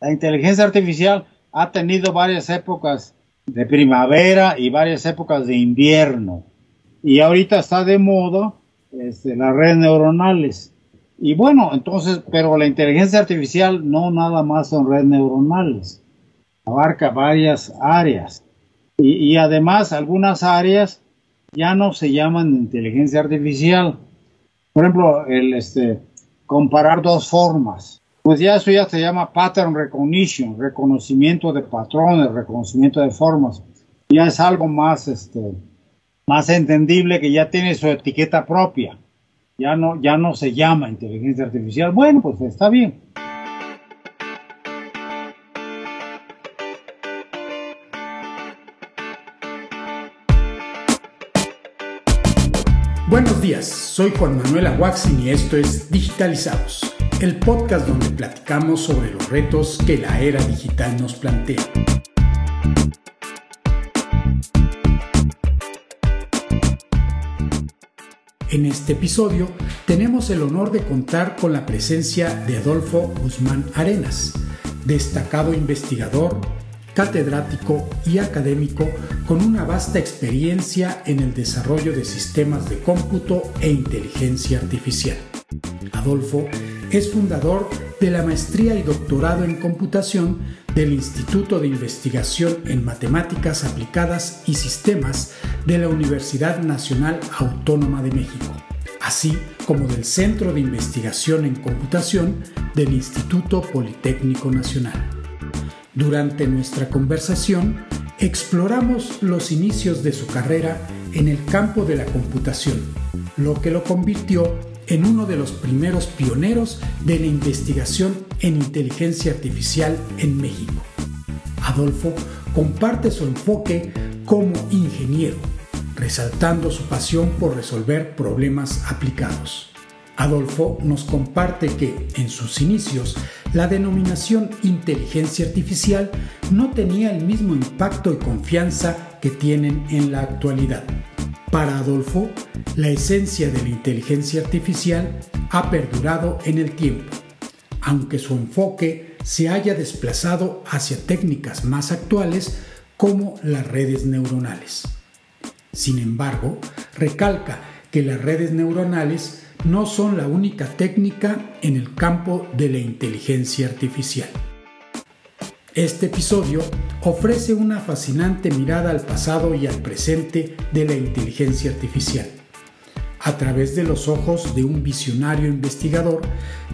la inteligencia artificial ha tenido varias épocas de primavera y varias épocas de invierno. Y ahorita está de moda este, las redes neuronales. Y bueno, entonces, pero la inteligencia artificial no nada más son redes neuronales, abarca varias áreas. Y, y además algunas áreas ya no se llaman inteligencia artificial. Por ejemplo, el este, comparar dos formas. Pues ya eso ya se llama pattern recognition, reconocimiento de patrones, reconocimiento de formas. Ya es algo más, este, más entendible que ya tiene su etiqueta propia. Ya no, ya no se llama inteligencia artificial. Bueno, pues está bien. Buenos días, soy Juan Manuel Aguaxin y esto es Digitalizados, el podcast donde platicamos sobre los retos que la era digital nos plantea. En este episodio tenemos el honor de contar con la presencia de Adolfo Guzmán Arenas, destacado investigador, catedrático y académico con una vasta experiencia en el desarrollo de sistemas de cómputo e inteligencia artificial. Adolfo es fundador de la maestría y doctorado en computación del Instituto de Investigación en Matemáticas Aplicadas y Sistemas de la Universidad Nacional Autónoma de México, así como del Centro de Investigación en Computación del Instituto Politécnico Nacional. Durante nuestra conversación, exploramos los inicios de su carrera en el campo de la computación, lo que lo convirtió en uno de los primeros pioneros de la investigación en inteligencia artificial en México. Adolfo comparte su enfoque como ingeniero, resaltando su pasión por resolver problemas aplicados. Adolfo nos comparte que en sus inicios la denominación inteligencia artificial no tenía el mismo impacto y confianza que tienen en la actualidad. Para Adolfo, la esencia de la inteligencia artificial ha perdurado en el tiempo, aunque su enfoque se haya desplazado hacia técnicas más actuales como las redes neuronales. Sin embargo, recalca que las redes neuronales no son la única técnica en el campo de la inteligencia artificial. Este episodio ofrece una fascinante mirada al pasado y al presente de la inteligencia artificial, a través de los ojos de un visionario investigador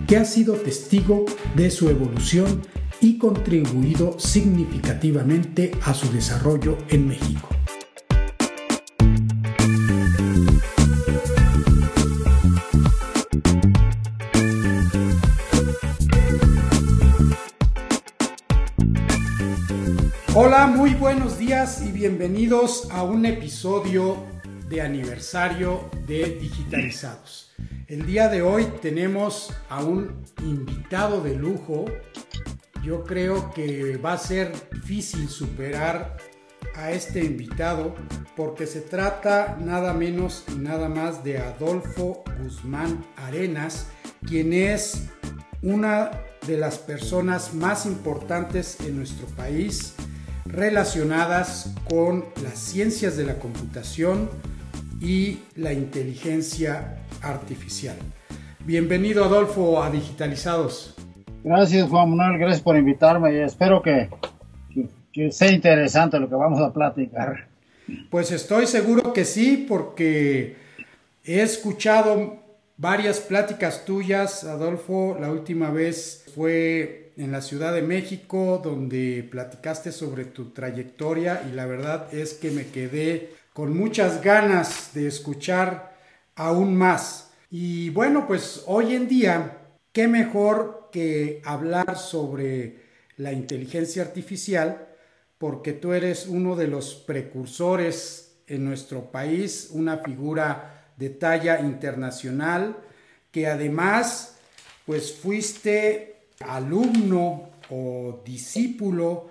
que ha sido testigo de su evolución y contribuido significativamente a su desarrollo en México. Y bienvenidos a un episodio de aniversario de Digitalizados. El día de hoy tenemos a un invitado de lujo. Yo creo que va a ser difícil superar a este invitado porque se trata nada menos y nada más de Adolfo Guzmán Arenas, quien es una de las personas más importantes en nuestro país relacionadas con las ciencias de la computación y la inteligencia artificial. Bienvenido Adolfo a Digitalizados. Gracias Juan Manuel, gracias por invitarme y espero que, que, sea interesante lo que vamos a platicar. Pues estoy seguro que sí, porque he escuchado varias pláticas tuyas, Adolfo. La última vez fue en la Ciudad de México, donde platicaste sobre tu trayectoria y la verdad es que me quedé con muchas ganas de escuchar aún más. Y bueno, pues hoy en día, ¿qué mejor que hablar sobre la inteligencia artificial? Porque tú eres uno de los precursores en nuestro país, una figura de talla internacional, que además, pues fuiste alumno o discípulo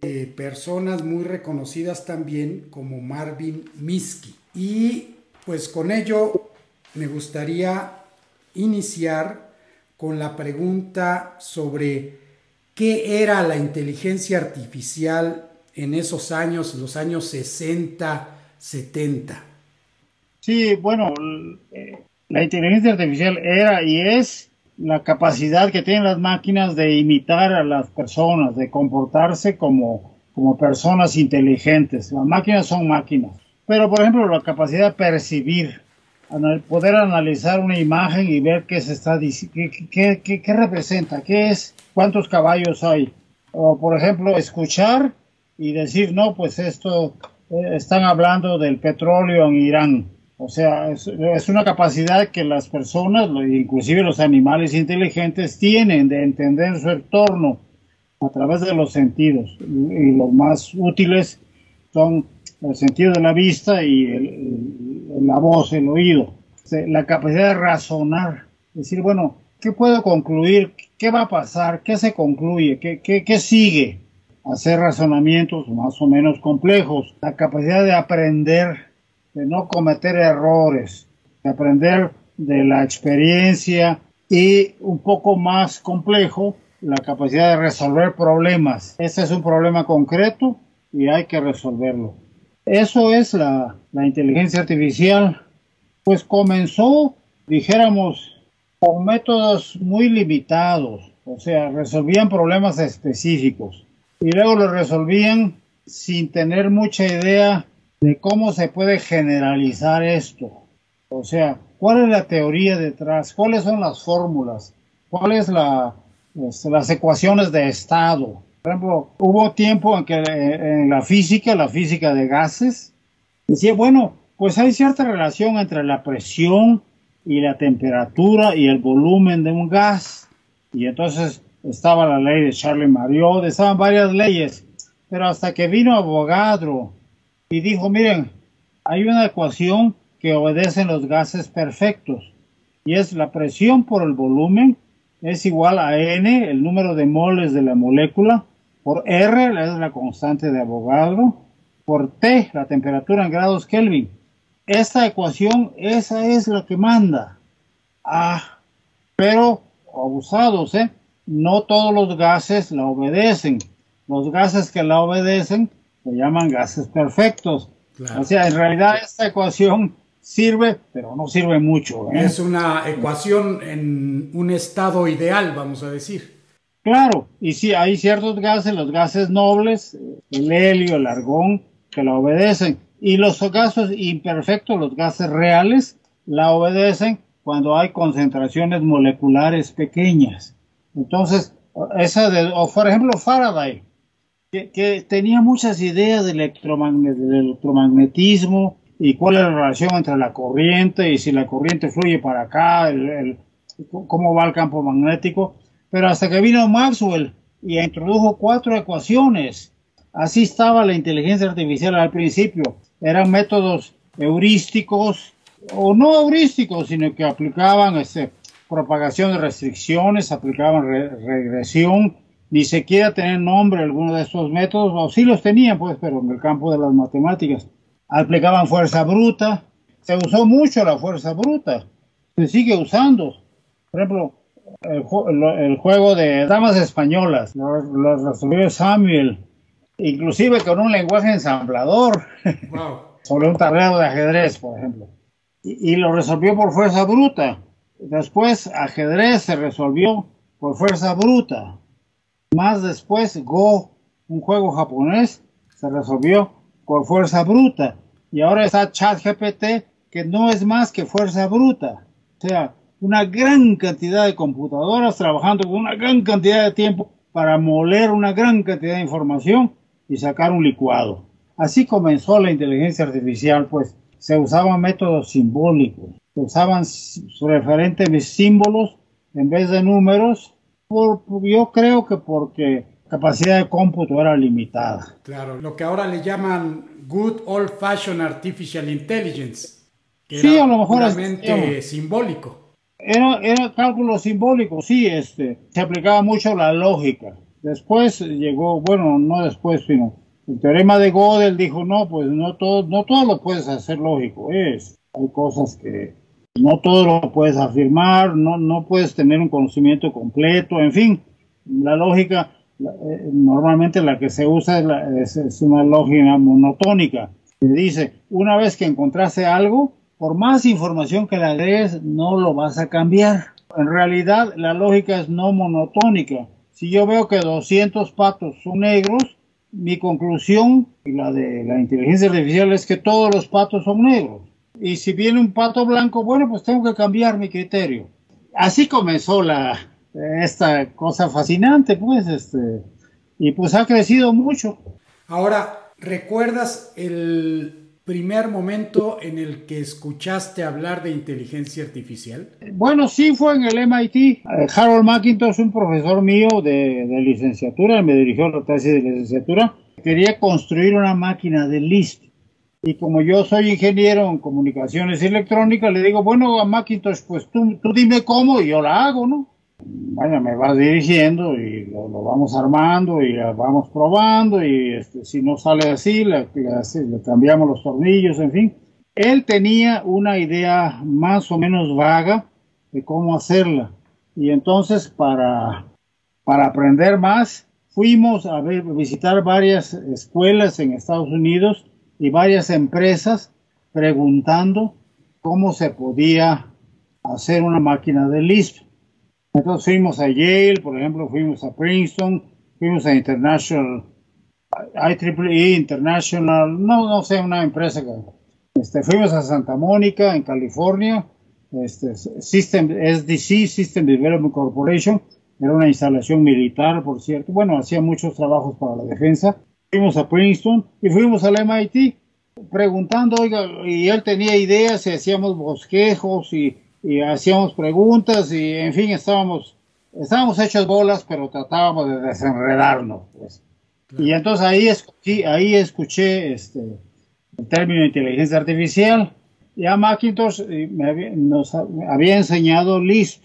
de personas muy reconocidas también como Marvin Minsky. Y pues con ello me gustaría iniciar con la pregunta sobre qué era la inteligencia artificial en esos años, los años 60, 70. Sí, bueno, la inteligencia artificial era y es la capacidad que tienen las máquinas de imitar a las personas, de comportarse como, como personas inteligentes. Las máquinas son máquinas. Pero, por ejemplo, la capacidad de percibir, poder analizar una imagen y ver qué se está qué, qué, qué, representa, qué es, cuántos caballos hay. O, por ejemplo, escuchar y decir, no, pues esto, eh, están hablando del petróleo en Irán. O sea, es, una capacidad que las personas, inclusive los animales inteligentes, tienen de entender su entorno a través de los sentidos. Y los más útiles son el sentido de la vista y la voz, el oído. La capacidad de razonar, decir, bueno, ¿qué puedo concluir? ¿Qué va a pasar? ¿Qué se concluye? ¿Qué, qué, qué sigue? Hacer razonamientos más o menos complejos. La capacidad de aprender, de no cometer errores, de aprender de la experiencia y un poco más complejo, la capacidad de resolver problemas. Este es un problema concreto y hay que resolverlo. Eso es la, inteligencia artificial. Pues comenzó, dijéramos, con métodos muy limitados, o sea, resolvían problemas específicos y luego lo resolvían sin tener mucha idea de cómo se puede generalizar esto. O sea, ¿cuál es la teoría detrás? ¿Cuáles son las fórmulas? ¿Cuáles la, las ecuaciones de estado? Por ejemplo, hubo tiempo en que eh, en la física, la física de gases, decía, bueno, pues hay cierta relación entre la presión y la temperatura y el volumen de un gas. Y entonces estaba la ley de Charlie Mariot, estaban varias leyes, pero hasta que vino Avogadro y dijo, miren, hay una ecuación que obedece los gases perfectos y es la presión por el volumen es igual a n, el número de moles de la molécula, por R, es la constante de Avogadro, por T, la temperatura en grados Kelvin. Esta ecuación, esa es la que manda. Ah, pero abusados, ¿eh? No todos los gases la obedecen. Los gases que la obedecen se llaman gases perfectos. O sea, en realidad esta ecuación sirve, pero no sirve mucho. ¿eh? Es una ecuación en un estado ideal, vamos a decir. Claro, y sí, hay ciertos gases, los gases nobles, el helio, el argón, que la obedecen. Y los gases imperfectos, los gases reales, la obedecen cuando hay concentraciones moleculares pequeñas. Entonces, esa de, o por ejemplo Faraday, que, tenía muchas ideas del, electromagnetismo y cuál es la relación entre la corriente y si la corriente fluye para acá, cómo va el campo magnético pero hasta que vino Maxwell y introdujo cuatro ecuaciones. Así estaba la inteligencia artificial al principio. Eran métodos heurísticos o no heurísticos, sino que aplicaban este, propagación de restricciones, aplicaban regresión, ni siquiera tenían nombre alguno de estos métodos, o sí los tenían, pues, pero en el campo de las matemáticas. Aplicaban fuerza bruta, se usó mucho la fuerza bruta, se sigue usando. Por ejemplo, el, juego de damas españolas, lo, resolvió Samuel, inclusive con un lenguaje ensamblador, sobre un tablero de ajedrez, por ejemplo. Y, lo resolvió por fuerza bruta. Después, ajedrez se resolvió por fuerza bruta. Más después, Go, un juego japonés, se resolvió por fuerza bruta. Y ahora está ChatGPT, que no es más que fuerza bruta. O sea, una gran cantidad de computadoras trabajando con una gran cantidad de tiempo para moler una gran cantidad de información y sacar un licuado. Así comenzó la inteligencia artificial, pues se usaban métodos simbólicos, se usaban referentes símbolos en vez de números, por, yo creo que porque capacidad de cómputo era limitada. Claro, lo que ahora le llaman Good Old Fashioned Artificial Intelligence. Que sí, a lo mejor es simbólico. Era, era cálculo simbólico, sí, este, se aplicaba mucho la lógica. Después llegó, bueno, no después, sino el teorema de Gödel dijo, no, pues no todo, no todo lo puedes hacer lógico, es, hay cosas que no todo lo puedes afirmar, no, no puedes tener un conocimiento completo, en fin, la lógica eh, normalmente la que se usa es, una lógica monotónica. Que dice, una vez que encontraste algo, por más información que le agregues, no lo vas a cambiar. En realidad, la lógica es no monotónica. Si yo veo que 200 patos son negros, mi conclusión y la de la inteligencia artificial es que todos los patos son negros. Y si viene un pato blanco, bueno, pues tengo que cambiar mi criterio. Así comenzó la, esta cosa fascinante, pues, este, y pues ha crecido mucho. Ahora, ¿recuerdas el primer momento en el que escuchaste hablar de inteligencia artificial? Bueno, sí fue en el MIT. Harold McIntosh, un profesor mío de, de licenciatura, me dirigió la tesis de licenciatura, quería construir una máquina de Lisp. Y como yo soy ingeniero en comunicaciones electrónicas, le digo, bueno, a Macintosh, pues tú, tú dime cómo y yo la hago, ¿no? vaya, me vas dirigiendo y lo, vamos armando y vamos probando y este, si no sale así, le, cambiamos los tornillos, en fin. Él tenía una idea más o menos vaga de cómo hacerla. Y entonces para, para aprender más, fuimos a ver, visitar varias escuelas en Estados Unidos y varias empresas preguntando cómo se podía hacer una máquina de Lisp. Entonces fuimos a Yale, por ejemplo, fuimos a Princeton, fuimos a International, IEEE International, no, no sé, una empresa que, este, fuimos a Santa Mónica, en California, este, System, SDC, System Development Corporation, era una instalación militar, por cierto, bueno, hacía muchos trabajos para la defensa. Fuimos a Princeton y fuimos al MIT preguntando, oiga, y él tenía ideas y hacíamos bosquejos y y hacíamos preguntas y en fin estábamos estábamos hechos bolas pero tratábamos de desenredarnos pues. y entonces ahí escuché, ahí escuché este el término inteligencia artificial ya Macintosh me nos había enseñado Lisp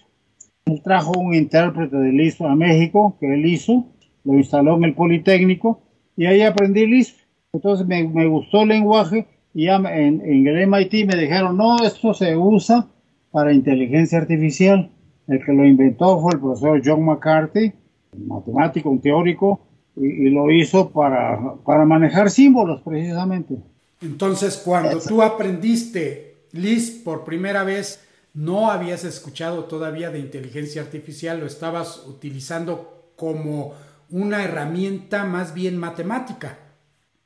él trajo un intérprete de Lisp a México que él hizo lo instaló en el Politécnico y ahí aprendí Lisp entonces me, me gustó el lenguaje y ya en, en el MIT me dijeron no esto se usa para inteligencia artificial. El que lo inventó fue el profesor John McCarthy, matemático, un teórico, y, lo hizo para, para, manejar símbolos precisamente. Entonces, cuando tú aprendiste Lisp por primera vez, no habías escuchado todavía de inteligencia artificial, lo estabas utilizando como una herramienta más bien matemática.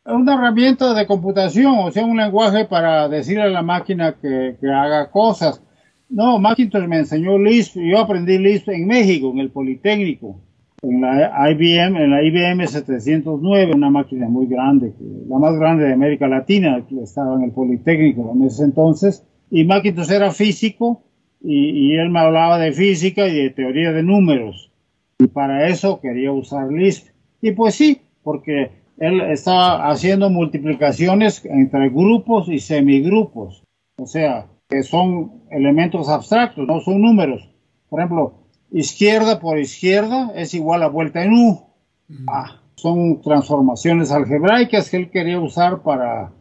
Una herramienta de computación, o sea, un lenguaje para decirle a la máquina que, que haga cosas no, Macintosh me enseñó Lisp. Yo aprendí Lisp en México, en el Politécnico, en la IBM, en la IBM 709, una máquina muy grande, la más grande de América Latina, que estaba en el Politécnico en ese entonces. Y Macintosh era físico y, él me hablaba de física y de teoría de números. Y para eso quería usar Lisp. Y pues sí, porque él estaba haciendo multiplicaciones entre grupos y semigrupos. O sea, que son elementos abstractos, no son números. Por ejemplo, izquierda por izquierda es igual a vuelta en U. Ah, son transformaciones algebraicas que él quería usar para,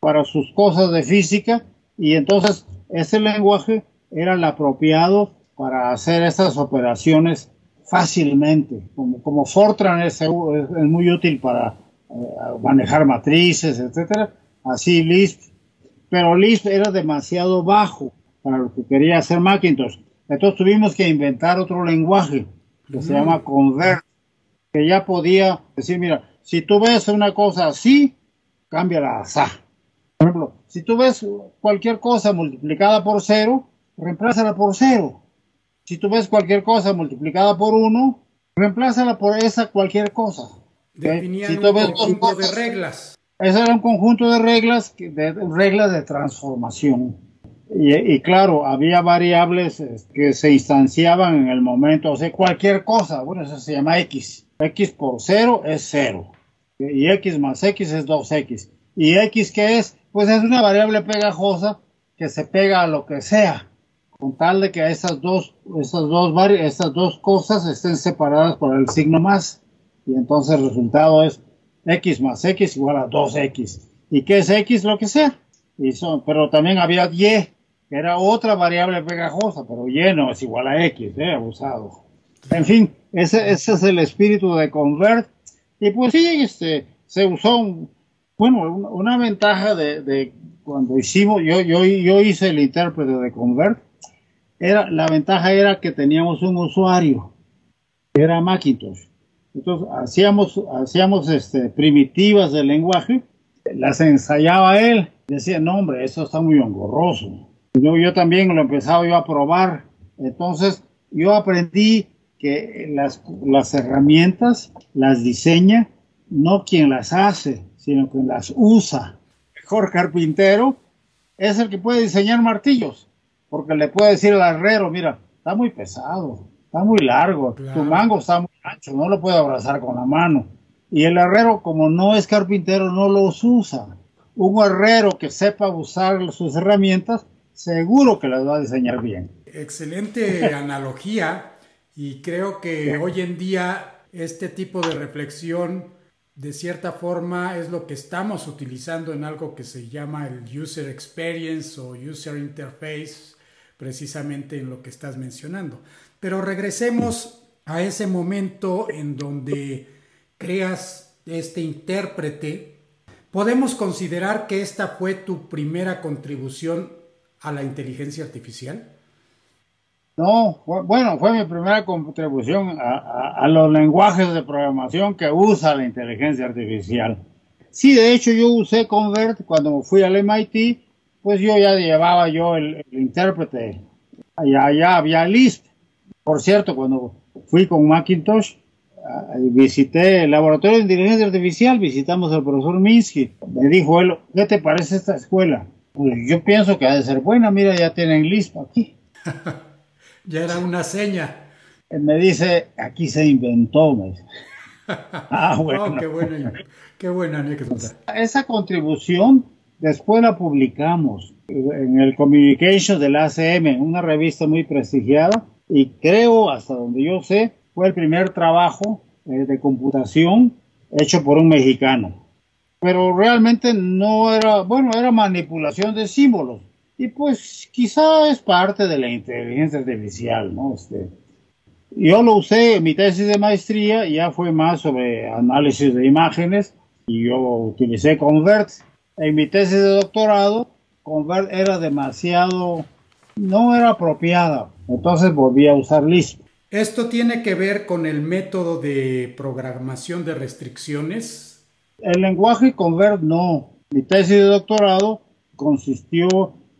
para sus cosas de física y entonces ese lenguaje era el apropiado para hacer estas operaciones fácilmente. Como, como Fortran es, es, muy útil para eh, manejar matrices, etcétera. Así Lisp pero Lisp era demasiado bajo para lo que quería hacer Macintosh. Entonces tuvimos que inventar otro lenguaje que se llama Convert, que ya podía decir, mira, si tú ves una cosa así, cámbiala a sa. Por ejemplo, si tú ves cualquier cosa multiplicada por cero, reemplázala por cero. Si tú ves cualquier cosa multiplicada por uno, reemplázala por esa cualquier cosa. Definían si un conjunto de reglas. Ese era un conjunto de reglas, de, reglas de transformación. Y, claro, había variables este, que se instanciaban en el momento, o sea, cualquier cosa, bueno, eso se llama X. X por 0 es 0. Y X más X es 2X. ¿Y X qué es? Pues es una variable pegajosa que se pega a lo que sea, con tal de que esas dos, esas dos, esas dos cosas estén separadas por el signo más. Y entonces el resultado es x más x igual a 2x. ¿Y qué es x? Lo que sea. Y pero también había y, que era otra variable pegajosa, pero y no es igual a x, ¿eh? abusado. En fin, Ese, ese es el espíritu de Convert. Y pues sí, este, se usó, bueno, una, ventaja de, de, cuando hicimos, yo, yo, yo hice el intérprete de Convert, era, la ventaja era que teníamos un usuario, era Macintosh. Entonces hacíamos, hacíamos este, primitivas del lenguaje, las ensayaba él, decía, no hombre, eso está muy engorroso. Yo, yo también lo empezaba yo a probar. Entonces yo aprendí que las, las herramientas las diseña no quien las hace, sino quien las usa. mejor carpintero es el que puede diseñar martillos, porque le puede decir al herrero, mira, está muy pesado, está muy largo, tu mango está muy ancho, no lo puede abrazar con la mano. Y el herrero, como no es carpintero, no los usa. Un herrero que sepa usar sus herramientas, seguro que las va a diseñar bien. Excelente analogía y creo que hoy en día este tipo de reflexión de cierta forma es lo que estamos utilizando en algo que se llama el user experience o user interface, precisamente en lo que estás mencionando. Pero regresemos a ese momento en donde creas este intérprete. ¿Podemos considerar que esta fue tu primera contribución a la inteligencia artificial? No, bueno, fue mi primera contribución a, los lenguajes de programación que usa la inteligencia artificial. Sí, de hecho yo usé Convert cuando fui al MIT, pues yo ya llevaba yo el, intérprete, allá, allá había Lisp. Por cierto, cuando fui con Macintosh, ah, visité el laboratorio de inteligencia artificial, visitamos al profesor Minsky. Me dijo él, ¿qué te parece esta escuela? Pues yo pienso que ha de ser buena, mira, ya tienen Lisp aquí. Ya era una seña. me dice, aquí se inventó. ah, bueno. qué, buena, qué buena anécdota. Esa contribución después la publicamos en el Communication del ACM, una revista muy prestigiada, y creo, hasta donde yo sé, fue el primer trabajo eh, de computación hecho por un mexicano. Pero realmente no era, bueno, era manipulación de símbolos y pues quizá es parte de la inteligencia artificial, ¿no? Este, yo lo usé en mi tesis de maestría, ya fue más sobre análisis de imágenes y yo utilicé Convert. En mi tesis de doctorado, Convert era demasiado, no era apropiada, entonces volví a usar Lisp. ¿Esto tiene que ver con el método de programación de restricciones? El lenguaje Convert no. Mi tesis de doctorado consistió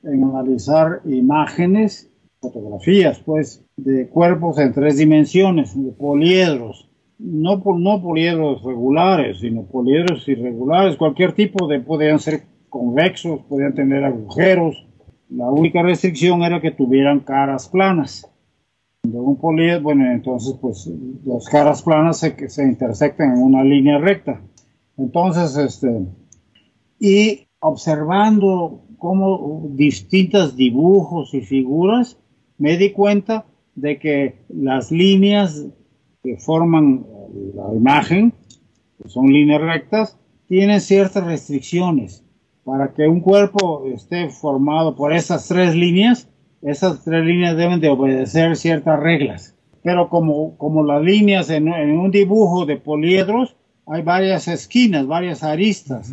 en analizar imágenes, fotografías, pues, de cuerpos en tres dimensiones, de poliedros. No, no poliedros regulares, sino poliedros irregulares, cualquier tipo de, podían ser convexos, podían tener agujeros. La única restricción era que tuvieran caras planas. De un poliedro, bueno, entonces, pues, las caras planas se, se intersectan en una línea recta. Entonces, este, y observando como distintos dibujos y figuras, me di cuenta de que las líneas que forman la imagen, que son líneas rectas, tienen ciertas restricciones. Para que un cuerpo esté formado por esas tres líneas, esas tres líneas deben de obedecer ciertas reglas. Pero como, como las líneas en, un dibujo de poliedros, hay varias esquinas, varias aristas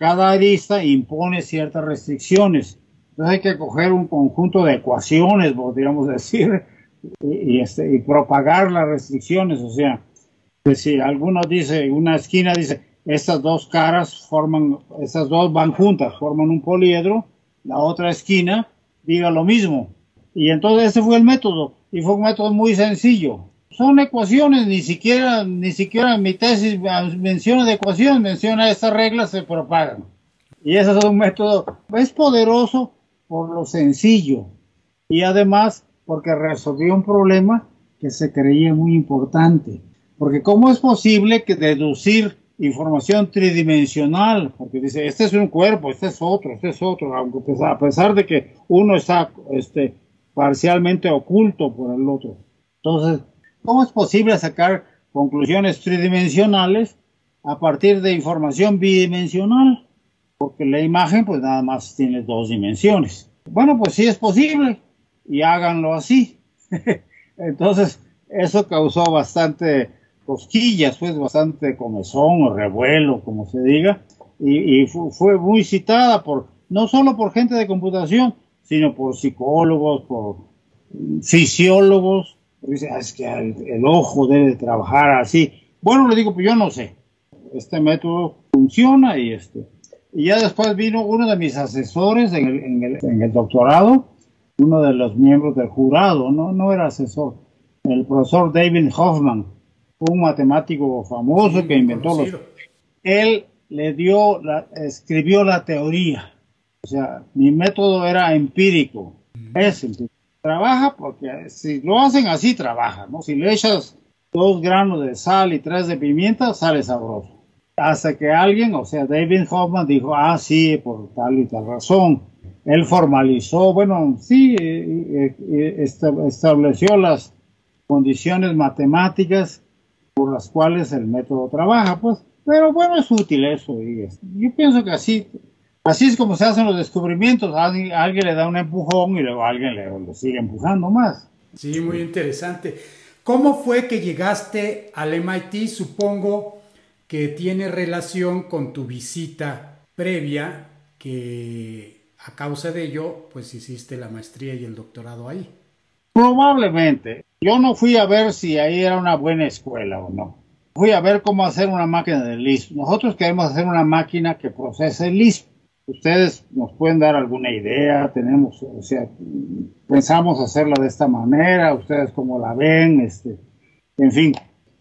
cada arista impone ciertas restricciones. Entonces hay que coger un conjunto de ecuaciones, podríamos decir, y, este, y propagar las restricciones. O sea, si alguno dice, una esquina dice, estas dos caras forman, estas dos van juntas, forman un poliedro, la otra esquina diga lo mismo. Y entonces ese fue el método, y fue un método muy sencillo son ecuaciones, ni siquiera, ni siquiera mi tesis menciona de ecuaciones, menciona estas reglas se propagan. Y ese es un método, es poderoso por lo sencillo y además porque resolvió un problema que se creía muy importante. Porque ¿cómo es posible que deducir información tridimensional? Porque dice, este es un cuerpo, este es otro, este es otro, aunque a pesar de que uno está este, parcialmente oculto por el otro. Entonces, ¿Cómo es posible sacar conclusiones tridimensionales a partir de información bidimensional? Porque la imagen pues nada más tiene dos dimensiones. Bueno, pues sí es posible y háganlo así. Entonces, eso causó bastante cosquillas, pues bastante comezón o revuelo, como se diga, y, fue muy citada por, no solo por gente de computación, sino por psicólogos, por fisiólogos, dice, ah, es que el, ojo debe trabajar así. Bueno, le digo, pues yo no sé, este método funciona y este. Y ya después vino uno de mis asesores el, en el, en el doctorado, uno de los miembros del jurado, no, no era asesor, el profesor David Hoffman, un matemático famoso que inventó los... Él le dio, la, escribió la teoría. O sea, mi método era empírico. Es Trabaja porque si lo hacen así, trabaja, ¿no? Si le echas dos granos de sal y tres de pimienta, sale sabroso. Hasta que alguien, o sea, David Hoffman dijo, ah, sí, por tal y tal razón. Él formalizó, bueno, sí, eh, eh, estableció las condiciones matemáticas por las cuales el método trabaja, pues. Pero bueno, es útil eso. Y yo pienso que así, así es como se hacen los descubrimientos. Alguien le da un empujón y luego alguien le, sigue empujando más. Sí, muy interesante. ¿Cómo fue que llegaste al MIT? Supongo que tiene relación con tu visita previa, que a causa de ello, pues hiciste la maestría y el doctorado ahí. Probablemente. Yo no fui a ver si ahí era una buena escuela o no. Fui a ver cómo hacer una máquina de Lisp. Nosotros queremos hacer una máquina que procese Lisp. Ustedes nos pueden dar alguna idea, tenemos, o sea, pensamos hacerla de esta manera, ustedes cómo la ven, este, en fin.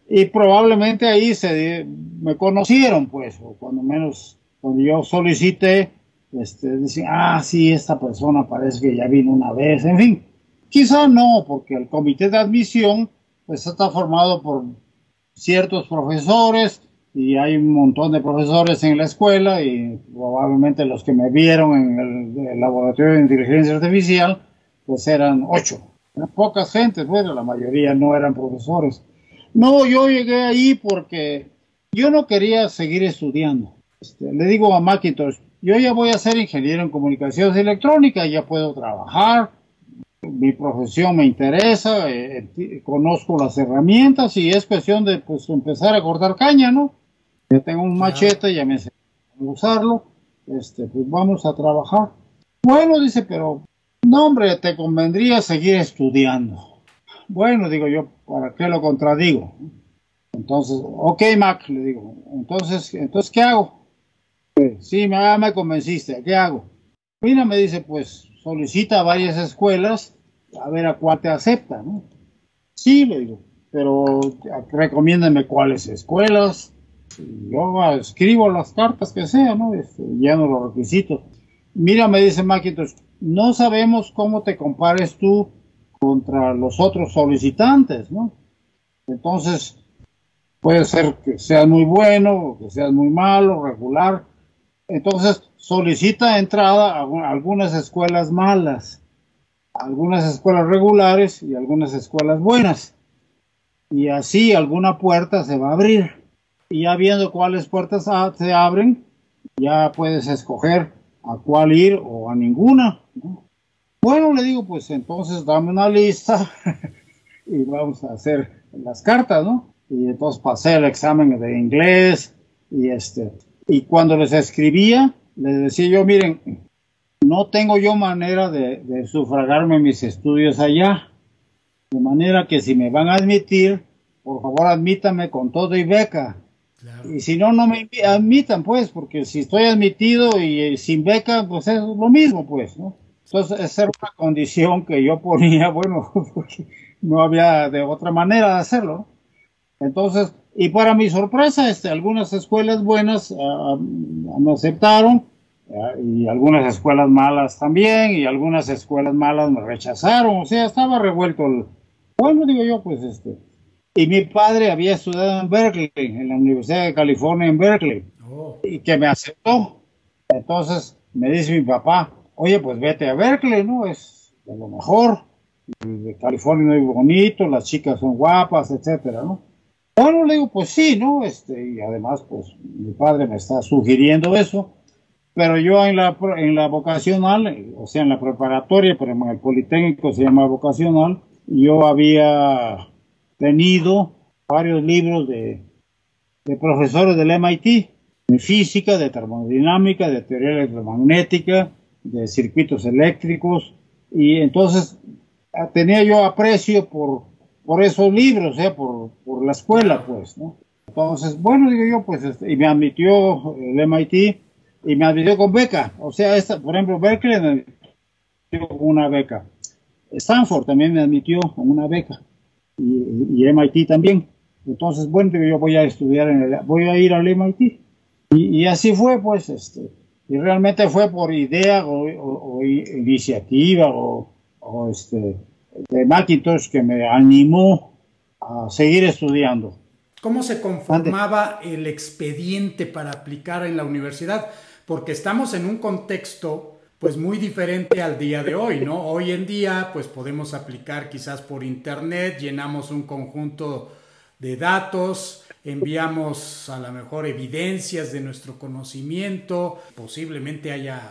Y probablemente ahí se me conocieron, pues, o cuando menos cuando yo solicité, este, decían, ah, sí, esta persona parece que ya vino una vez, en fin. Quizá no, porque el comité de admisión pues, está formado por ciertos profesores y hay un montón de profesores en la escuela y probablemente los que me vieron en el, laboratorio de inteligencia artificial pues eran ocho. Pocas gentes, bueno, la mayoría no eran profesores. No, yo llegué ahí porque yo no quería seguir estudiando. Este, le digo a Macintosh, yo ya voy a ser ingeniero en comunicaciones electrónicas, ya puedo trabajar, mi profesión me interesa, eh, conozco las herramientas y es cuestión de pues empezar a cortar caña, ¿no? Ya tengo un machete, ya me sé usarlo, este, pues vamos a trabajar. Bueno, dice, pero no, hombre, te convendría seguir estudiando. Bueno, digo yo, ¿para qué lo contradigo? Entonces, ok, Mac, le digo, entonces, entonces ¿qué hago? Sí, me, me convenciste, ¿qué hago? Mira, me dice, pues solicita a varias escuelas a ver a cuál te acepta, ¿no? Sí, le digo, pero recomiéndame cuáles escuelas. Yo escribo las cartas que sea, ¿no? Este, lleno los requisitos. Mira, me dice Macintosh, no sabemos cómo te compares tú contra los otros solicitantes, ¿no? Entonces, puede ser que seas muy bueno, que seas muy malo, regular. Entonces, solicita entrada a algunas escuelas malas, algunas escuelas regulares y algunas escuelas buenas. Y así alguna puerta se va a abrir. Y ya viendo cuáles puertas se abren, ya puedes escoger a cuál ir o a ninguna. Bueno, le digo, pues entonces dame una lista y vamos a hacer las cartas, ¿no? Y entonces pasé el examen de inglés y este, y cuando les escribía, les decía yo, miren, no tengo yo manera de, sufragarme mis estudios allá. De manera que si me van a admitir, por favor admítanme con todo y beca. Y si no, no me admitan, pues, porque si estoy admitido y, sin beca, pues es lo mismo, pues, ¿no? Entonces, esa era una condición que yo ponía, bueno, porque no había de otra manera de hacerlo. Entonces, y para mi sorpresa, este, algunas escuelas buenas ah, me aceptaron y algunas escuelas malas también y algunas escuelas malas me rechazaron. O sea, estaba revuelto el... Bueno, digo yo, pues este... Y mi padre había estudiado en Berkeley, en la Universidad de California en Berkeley, oh. y que me aceptó. Entonces me dice mi papá, oye, pues vete a Berkeley, ¿no? Es de lo mejor. De California es bonito, las chicas son guapas, etcétera, ¿no? Bueno, le digo, pues sí, ¿no? Este, y además, pues mi padre me está sugiriendo eso, pero yo en la, en la vocacional, o sea, en la preparatoria, pero en el Politécnico se llama vocacional, yo había tenido varios libros de, de profesores del MIT, de física, de termodinámica, de teoría electromagnética, de circuitos eléctricos, y entonces tenía yo aprecio por, por esos libros, ¿eh? por, por la escuela, pues, ¿no? Entonces, bueno, digo yo, pues, este, y me admitió el MIT y me admitió con beca. O sea, esta, por ejemplo, Berkeley me admitió con una beca. Stanford también me admitió con una beca. Y, y MIT también. Entonces, bueno, digo yo voy a estudiar en el, voy a ir al MIT. Y, y así fue, pues, este, y realmente fue por idea o, o, o iniciativa o, o, este, de Macintosh que me animó a seguir estudiando. ¿Cómo se conformaba el expediente para aplicar en la universidad? Porque estamos en un contexto pues muy diferente al día de hoy, ¿no? Hoy en día pues podemos aplicar quizás por internet, llenamos un conjunto de datos, enviamos a lo mejor evidencias de nuestro conocimiento, posiblemente haya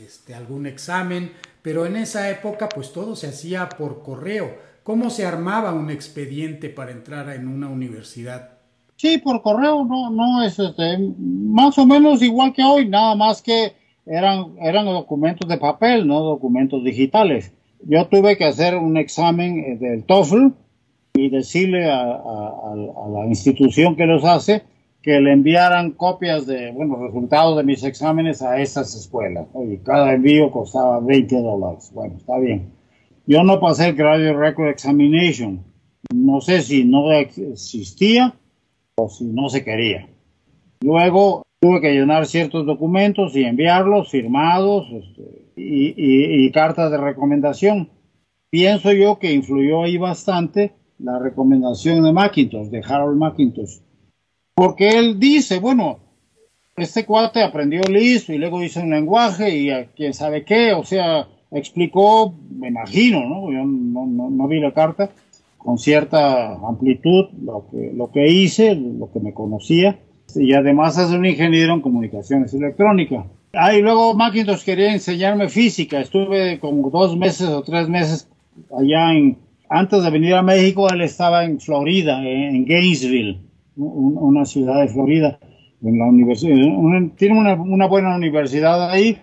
este, algún examen, pero en esa época pues todo se hacía por correo. ¿Cómo se armaba un expediente para entrar en una universidad? Sí, por correo, no, no es este, más o menos igual que hoy, nada más que eran, eran documentos de papel, no documentos digitales. Yo tuve que hacer un examen eh, del TOEFL y decirle a, a, a, la institución que los hace que le enviaran copias de, bueno, resultados de mis exámenes a esas escuelas. Y cada envío costaba 20 dólares. Bueno, está bien. Yo no pasé el Graduate Record Examination. No sé si no existía o si no se quería. Luego tuve que llenar ciertos documentos y enviarlos firmados este, y, y, y, cartas de recomendación. Pienso yo que influyó ahí bastante la recomendación de Macintosh, de Harold Macintosh. Porque él dice, bueno, este cuate aprendió listo y luego hizo un lenguaje y a quién sabe qué, o sea, explicó, me imagino, ¿no? Yo no, no, no, vi la carta, con cierta amplitud lo que, lo que hice, lo que me conocía, y además es un ingeniero en comunicaciones electrónicas. Ah, y luego Macintosh quería enseñarme física, estuve como dos meses o tres meses allá en, antes de venir a México, él estaba en Florida, en Gainesville, una ciudad de Florida, en la universidad, tiene una, una buena universidad ahí,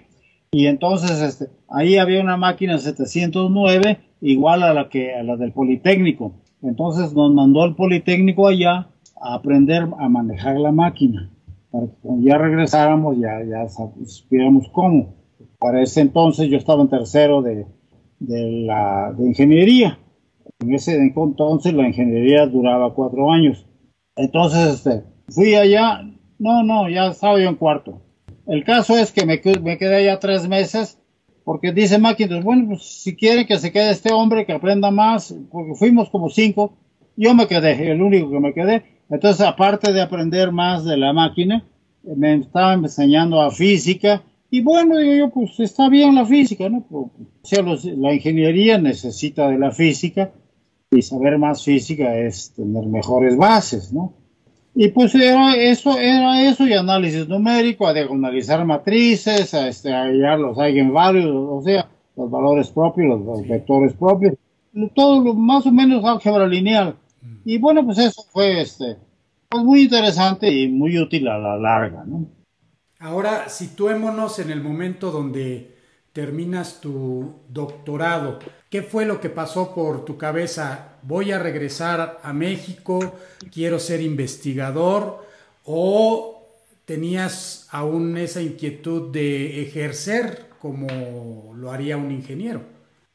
y entonces este, ahí había una máquina 709 igual a la que a la del Politécnico. Entonces nos mandó el Politécnico allá a aprender a manejar la máquina para que cuando ya regresáramos ya ya supiéramos cómo. Para ese entonces yo estaba en tercero de, de la de ingeniería. En ese entonces la ingeniería duraba cuatro años. Entonces este, fui allá, no, no, ya estaba yo en cuarto el caso es que me, me quedé ya tres meses porque dice Macintosh, bueno, pues si quieren que se quede este hombre, que aprenda más, porque fuimos como cinco, yo me quedé, el único que me quedé. Entonces, aparte de aprender más de la máquina, me estaba enseñando a física, y bueno, digo yo, pues está bien la física, ¿no? O sea, los, la ingeniería necesita de la física, y saber más física es tener mejores bases, ¿no? Y pues era eso, era eso y análisis numérico, a diagonalizar matrices, a, este, a hallar los eigenvalues, o sea, los valores propios, los, los vectores propios, todo lo, más o menos álgebra lineal. Y bueno, pues eso fue este, pues muy interesante y muy útil a la larga, ¿no? Ahora, situémonos en el momento donde terminas tu doctorado. ¿Qué fue lo que pasó por tu cabeza? ¿Voy a regresar a México? ¿Quiero ser investigador? ¿O tenías aún esa inquietud de ejercer como lo haría un ingeniero?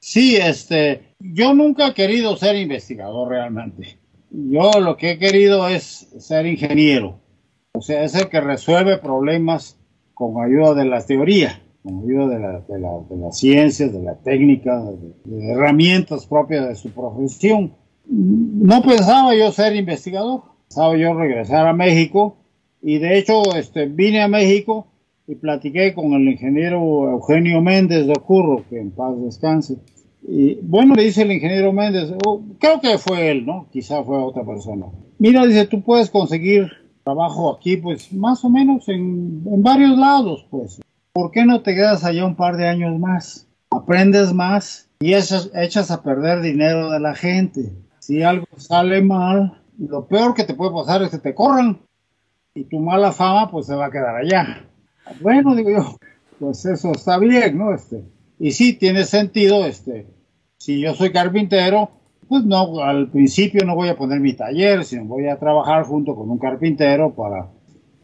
Sí, este, yo nunca he querido ser investigador realmente. Yo lo que he querido es ser ingeniero. O sea, es el que resuelve problemas con ayuda de la teoría con ayuda de, la, de, la, de ciencias, de la técnica, de, de, herramientas propias de su profesión. No pensaba yo ser investigador, pensaba yo regresar a México y de hecho este, vine a México y platiqué con el ingeniero Eugenio Méndez de Ocurro, que en paz descanse. Y bueno, le dice el ingeniero Méndez, oh, creo que fue él, ¿no? Quizá fue otra persona. Mira, dice, tú puedes conseguir trabajo aquí, pues más o menos en, en varios lados, pues. ¿Por qué no te quedas allá un par de años más? Aprendes más y echas, echas a perder dinero de la gente. Si algo sale mal, lo peor que te puede pasar es que te corran y tu mala fama pues se va a quedar allá. Bueno, digo yo, pues eso está bien, ¿no? Este, y sí tiene sentido, este, si yo soy carpintero, pues no, al principio no voy a poner mi taller, sino voy a trabajar junto con un carpintero para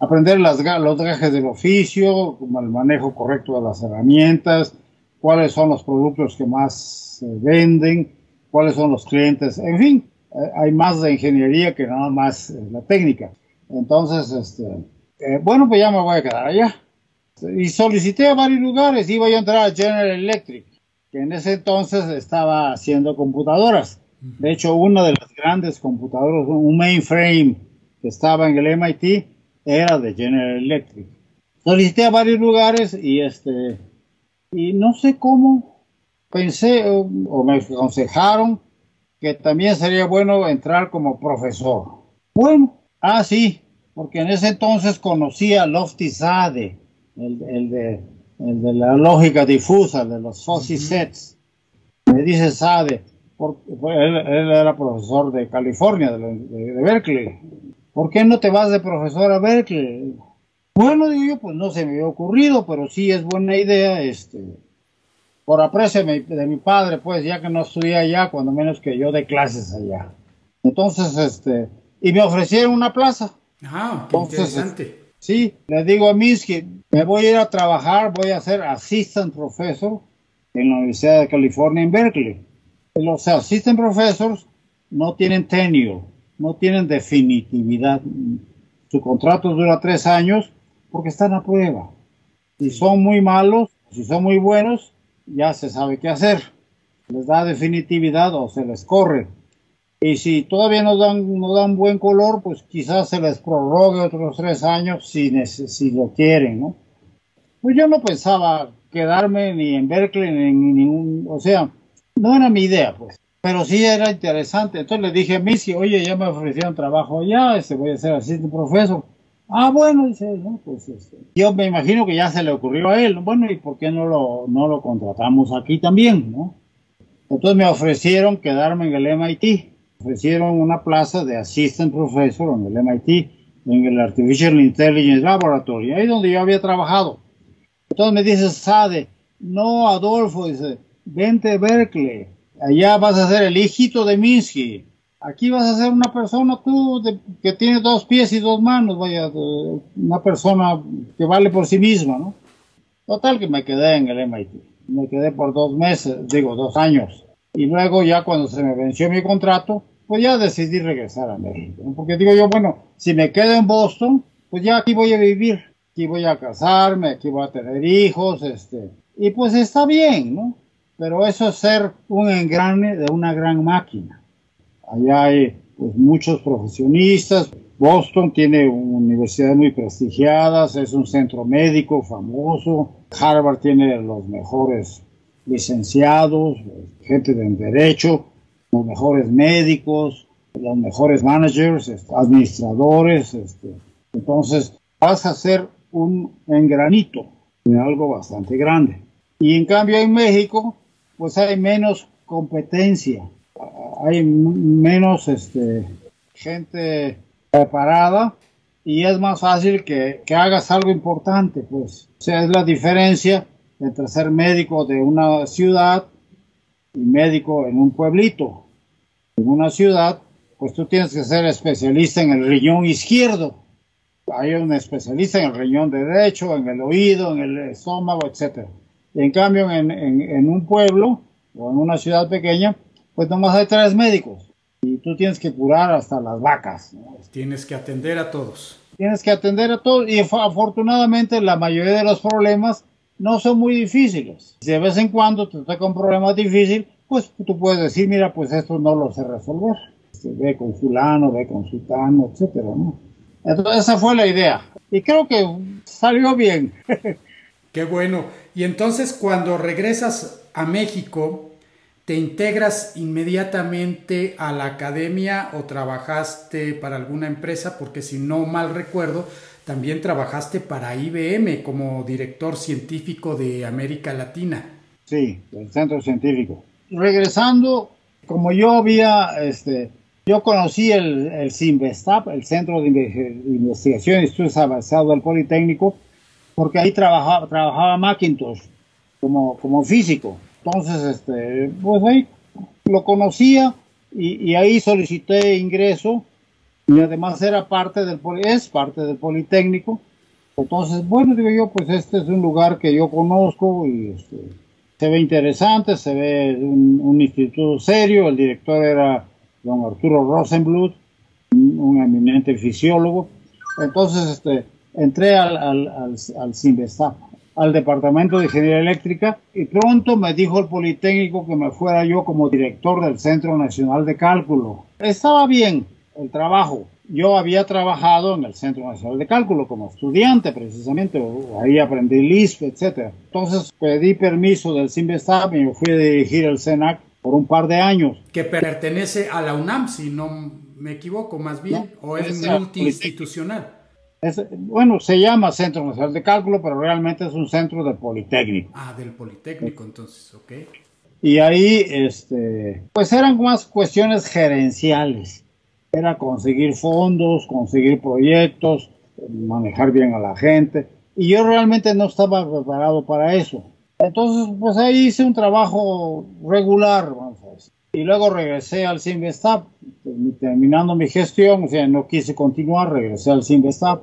aprender las, los gajes del oficio, el manejo correcto de las herramientas, cuáles son los productos que más se venden, cuáles son los clientes, en fin, eh, hay más de ingeniería que nada más eh, la técnica. Entonces, este, eh, bueno, pues ya me voy a quedar allá. Y solicité a varios lugares, iba a entrar a General Electric, que en ese entonces estaba haciendo computadoras. De hecho, una de las grandes computadoras, un mainframe que estaba en el MIT, era de General Electric. Solicité a varios lugares y este, y no sé cómo pensé o, o me aconsejaron que también sería bueno entrar como profesor. Bueno, Ah, sí, porque en ese entonces conocía a Lofty Sade, el, de, la lógica difusa, de los fuzzy sets. Me dice Sade, porque él, era profesor de California, de, Berkeley. ¿Por qué no te vas de profesor a Berkeley? Bueno, digo yo, pues no se me había ocurrido, pero sí es buena idea, este, por aprecio de mi, padre, pues ya que no estudié allá, cuando menos que yo de clases allá. Entonces, este, y me ofrecieron una plaza. Ah, qué interesante. Sí, le digo a que me voy a ir a trabajar, voy a ser assistant professor en la Universidad de California en Berkeley. Los assistant professors no tienen tenure, no tienen definitividad. Su contrato dura tres años porque están a prueba. Si son muy malos, si son muy buenos, ya se sabe qué hacer. Les da definitividad o se les corre. Y si todavía no dan, no dan buen color, pues quizás se les prorrogue otros tres años si, si lo quieren, ¿no? Pues yo no pensaba quedarme ni en Berkeley ni en ningún, o sea, no era mi idea, pues. Pero sí era interesante. Entonces le dije a Missy, oye, ya me ofrecieron trabajo allá, este, voy a ser asistente profesor. Ah, bueno, dice, no, pues este. Yo me imagino que ya se le ocurrió a él. Bueno, ¿y por qué no lo, no lo contratamos aquí también, no? Entonces me ofrecieron quedarme en el MIT ofrecieron una plaza de assistant professor en el MIT, en el Artificial Intelligence Laboratory, ahí donde yo había trabajado. Entonces me dice Sade, no Adolfo, dice, vente a Berkeley, allá vas a ser el hijito de Minsky, aquí vas a ser una persona tú que tiene dos pies y dos manos, vaya, una persona que vale por sí misma, ¿no? Total que me quedé en el MIT, me quedé por dos meses, digo, dos años. Y luego ya cuando se me venció mi contrato, pues ya decidí regresar a México. Porque digo yo, bueno, si me quedo en Boston, pues ya aquí voy a vivir, aquí voy a casarme, aquí voy a tener hijos, este, y pues está bien, ¿no? Pero eso es ser un engrane de una gran máquina. Allá hay pues, muchos profesionistas. Boston tiene universidades muy prestigiadas, es un centro médico famoso. Harvard tiene los mejores licenciados, gente de derecho los mejores médicos, los mejores managers, este, administradores. Este. Entonces vas a ser un engranito de algo bastante grande. Y en cambio en México, pues hay menos competencia, hay menos este, gente preparada y es más fácil que, que, hagas algo importante, pues. O es la diferencia entre ser médico de una ciudad y médico en un pueblito. En una ciudad, pues tú tienes que ser especialista en el riñón izquierdo. Hay un especialista en el riñón derecho, en el oído, en el estómago, etc. Y en cambio, en, en, un pueblo o en una ciudad pequeña, pues nomás hay tres médicos. Y tú tienes que curar hasta las vacas. Tienes que atender a todos. Tienes que atender a todos. Y afortunadamente la mayoría de los problemas no son muy difíciles. Si de vez en cuando te toca un problema difícil, pues tú puedes decir, mira, pues esto no lo sé resolver. Este, ve con fulano, ve con sultano, etcétera, ¿no? Entonces esa fue la idea. Y creo que salió bien. Qué bueno. Y entonces cuando regresas a México, ¿te integras inmediatamente a la academia o trabajaste para alguna empresa? Porque si no mal recuerdo, también trabajaste para IBM como director científico de América Latina. Sí, del centro científico. Regresando, como yo había, este, yo conocí el, el CIMBESTAP, el Centro de Investigación y Estudios Avanzados del Politécnico, porque ahí trabajaba, trabajaba Macintosh como, como físico. Entonces, este, pues ahí lo conocía y, ahí solicité ingreso y además era parte del, es parte del Politécnico. Entonces, bueno, digo yo, pues este es un lugar que yo conozco y este, se ve interesante, se ve un, instituto serio, el director era don Arturo Rosenblut, un, eminente fisiólogo. Entonces, este, entré al, al, al, al al Departamento de Ingeniería Eléctrica y pronto me dijo el Politécnico que me fuera yo como director del Centro Nacional de Cálculo. Estaba bien el trabajo. Yo había trabajado en el Centro Nacional de Cálculo como estudiante precisamente, ahí aprendí Lisp, etc. Entonces pedí permiso del CIMBESTAP y me fui a dirigir el CENAC por un par de años. Que pertenece a la UNAM, si no me equivoco, más bien, o es multiinstitucional bueno, se llama Centro Nacional de Cálculo, pero realmente es un centro del Politécnico. Ah, del Politécnico, entonces, ok. Y ahí, este, pues eran más cuestiones gerenciales. Era conseguir fondos, conseguir proyectos, manejar bien a la gente. Y yo realmente no estaba preparado para eso. Entonces, pues ahí hice un trabajo regular, vamos a decir. Y luego regresé al Simvestab, terminando mi gestión, o sea, no quise continuar, regresé al Simvestab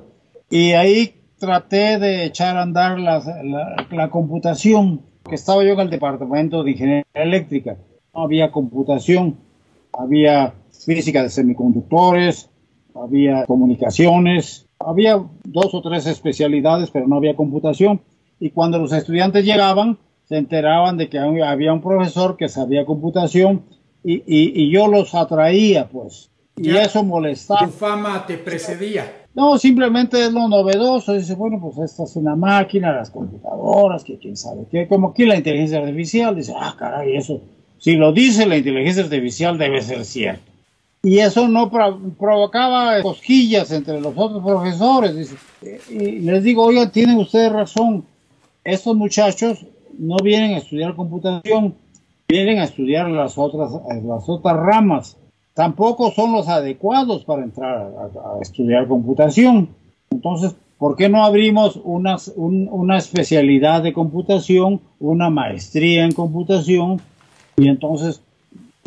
y ahí traté de echar a andar la, computación, que estaba yo en el departamento de ingeniería eléctrica. No había computación, había física de semiconductores, había comunicaciones, había dos o tres especialidades, pero no había computación. Y cuando los estudiantes llegaban, se enteraban de que había un profesor que sabía computación y, y, yo los atraía, pues. Y eso molestaba. Tu fama te precedía. No, simplemente es lo novedoso. Dice, bueno, pues esta es una máquina, las computadoras, que quién sabe qué. Como aquí la inteligencia artificial. Dice, ah, caray, eso. Si lo dice la inteligencia artificial, debe ser cierto. Y eso no provocaba cosquillas entre los otros profesores. Dice, y les digo, oigan, tienen ustedes razón. Estos muchachos no vienen a estudiar computación, vienen a estudiar las otras, las otras ramas tampoco son los adecuados para entrar a, estudiar computación. Entonces, ¿por qué no abrimos una, especialidad de computación, una maestría en computación? Y entonces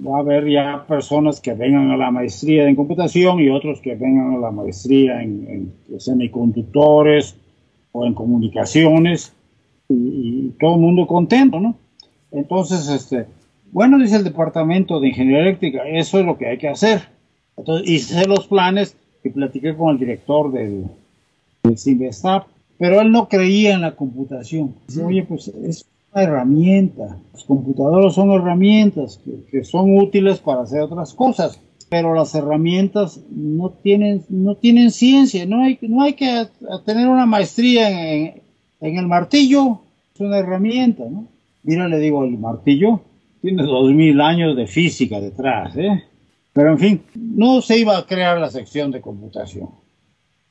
va a haber ya personas que vengan a la maestría en computación y otros que vengan a la maestría en, semiconductores o en comunicaciones y, y, todo el mundo contento, ¿no? Entonces, este, bueno, dice el Departamento de Ingeniería Eléctrica, eso es lo que hay que hacer. Entonces hice los planes y platiqué con el director del, del pero él no creía en la computación. Dice, oye, pues es una herramienta. Los computadores son herramientas que, son útiles para hacer otras cosas, pero las herramientas no tienen, no tienen ciencia. No hay, no hay que tener una maestría en, en el martillo. Es una herramienta, ¿no? Mira, le digo, el martillo tiene dos mil años de física detrás, ¿eh? Pero en fin, no se iba a crear la sección de computación.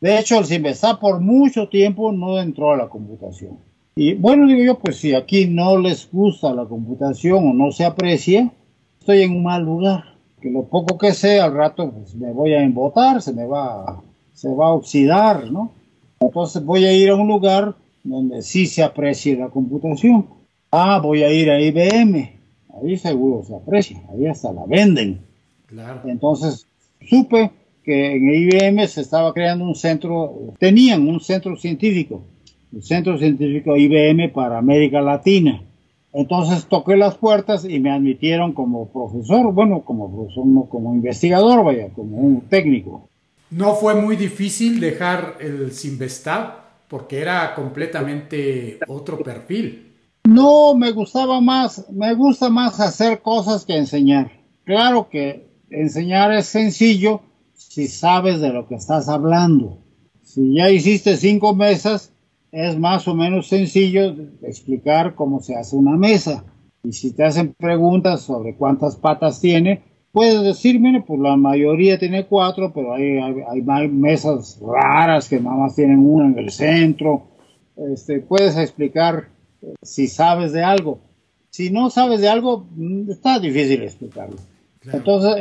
De hecho, el CIMBESTA por mucho tiempo no entró a la computación. Y bueno, digo yo, pues si aquí no les gusta la computación o no se aprecia, estoy en un mal lugar. Que lo poco que sé al rato pues, me voy a embotar, se me va, se va a oxidar, ¿no? Entonces voy a ir a un lugar donde sí se aprecie la computación. Ah, voy a ir a IBM ahí seguro se aprecia, ahí hasta la venden. Entonces supe que en IBM se estaba creando un centro, tenían un centro científico, el Centro Científico IBM para América Latina. Entonces toqué las puertas y me admitieron como profesor, bueno, como profesor, no como investigador, vaya, como un técnico. No fue muy difícil dejar el Sinvestab porque era completamente otro perfil. No, me gustaba más, me gusta más hacer cosas que enseñar. Claro que enseñar es sencillo si sabes de lo que estás hablando. Si ya hiciste cinco mesas, es más o menos sencillo explicar cómo se hace una mesa. Y si te hacen preguntas sobre cuántas patas tiene, puedes decir, mire, pues la mayoría tiene cuatro, pero hay, hay, mesas raras que nada más tienen una en el centro. Este, puedes explicar si sabes de algo. Si no sabes de algo, mm, está difícil explicarlo. Entonces,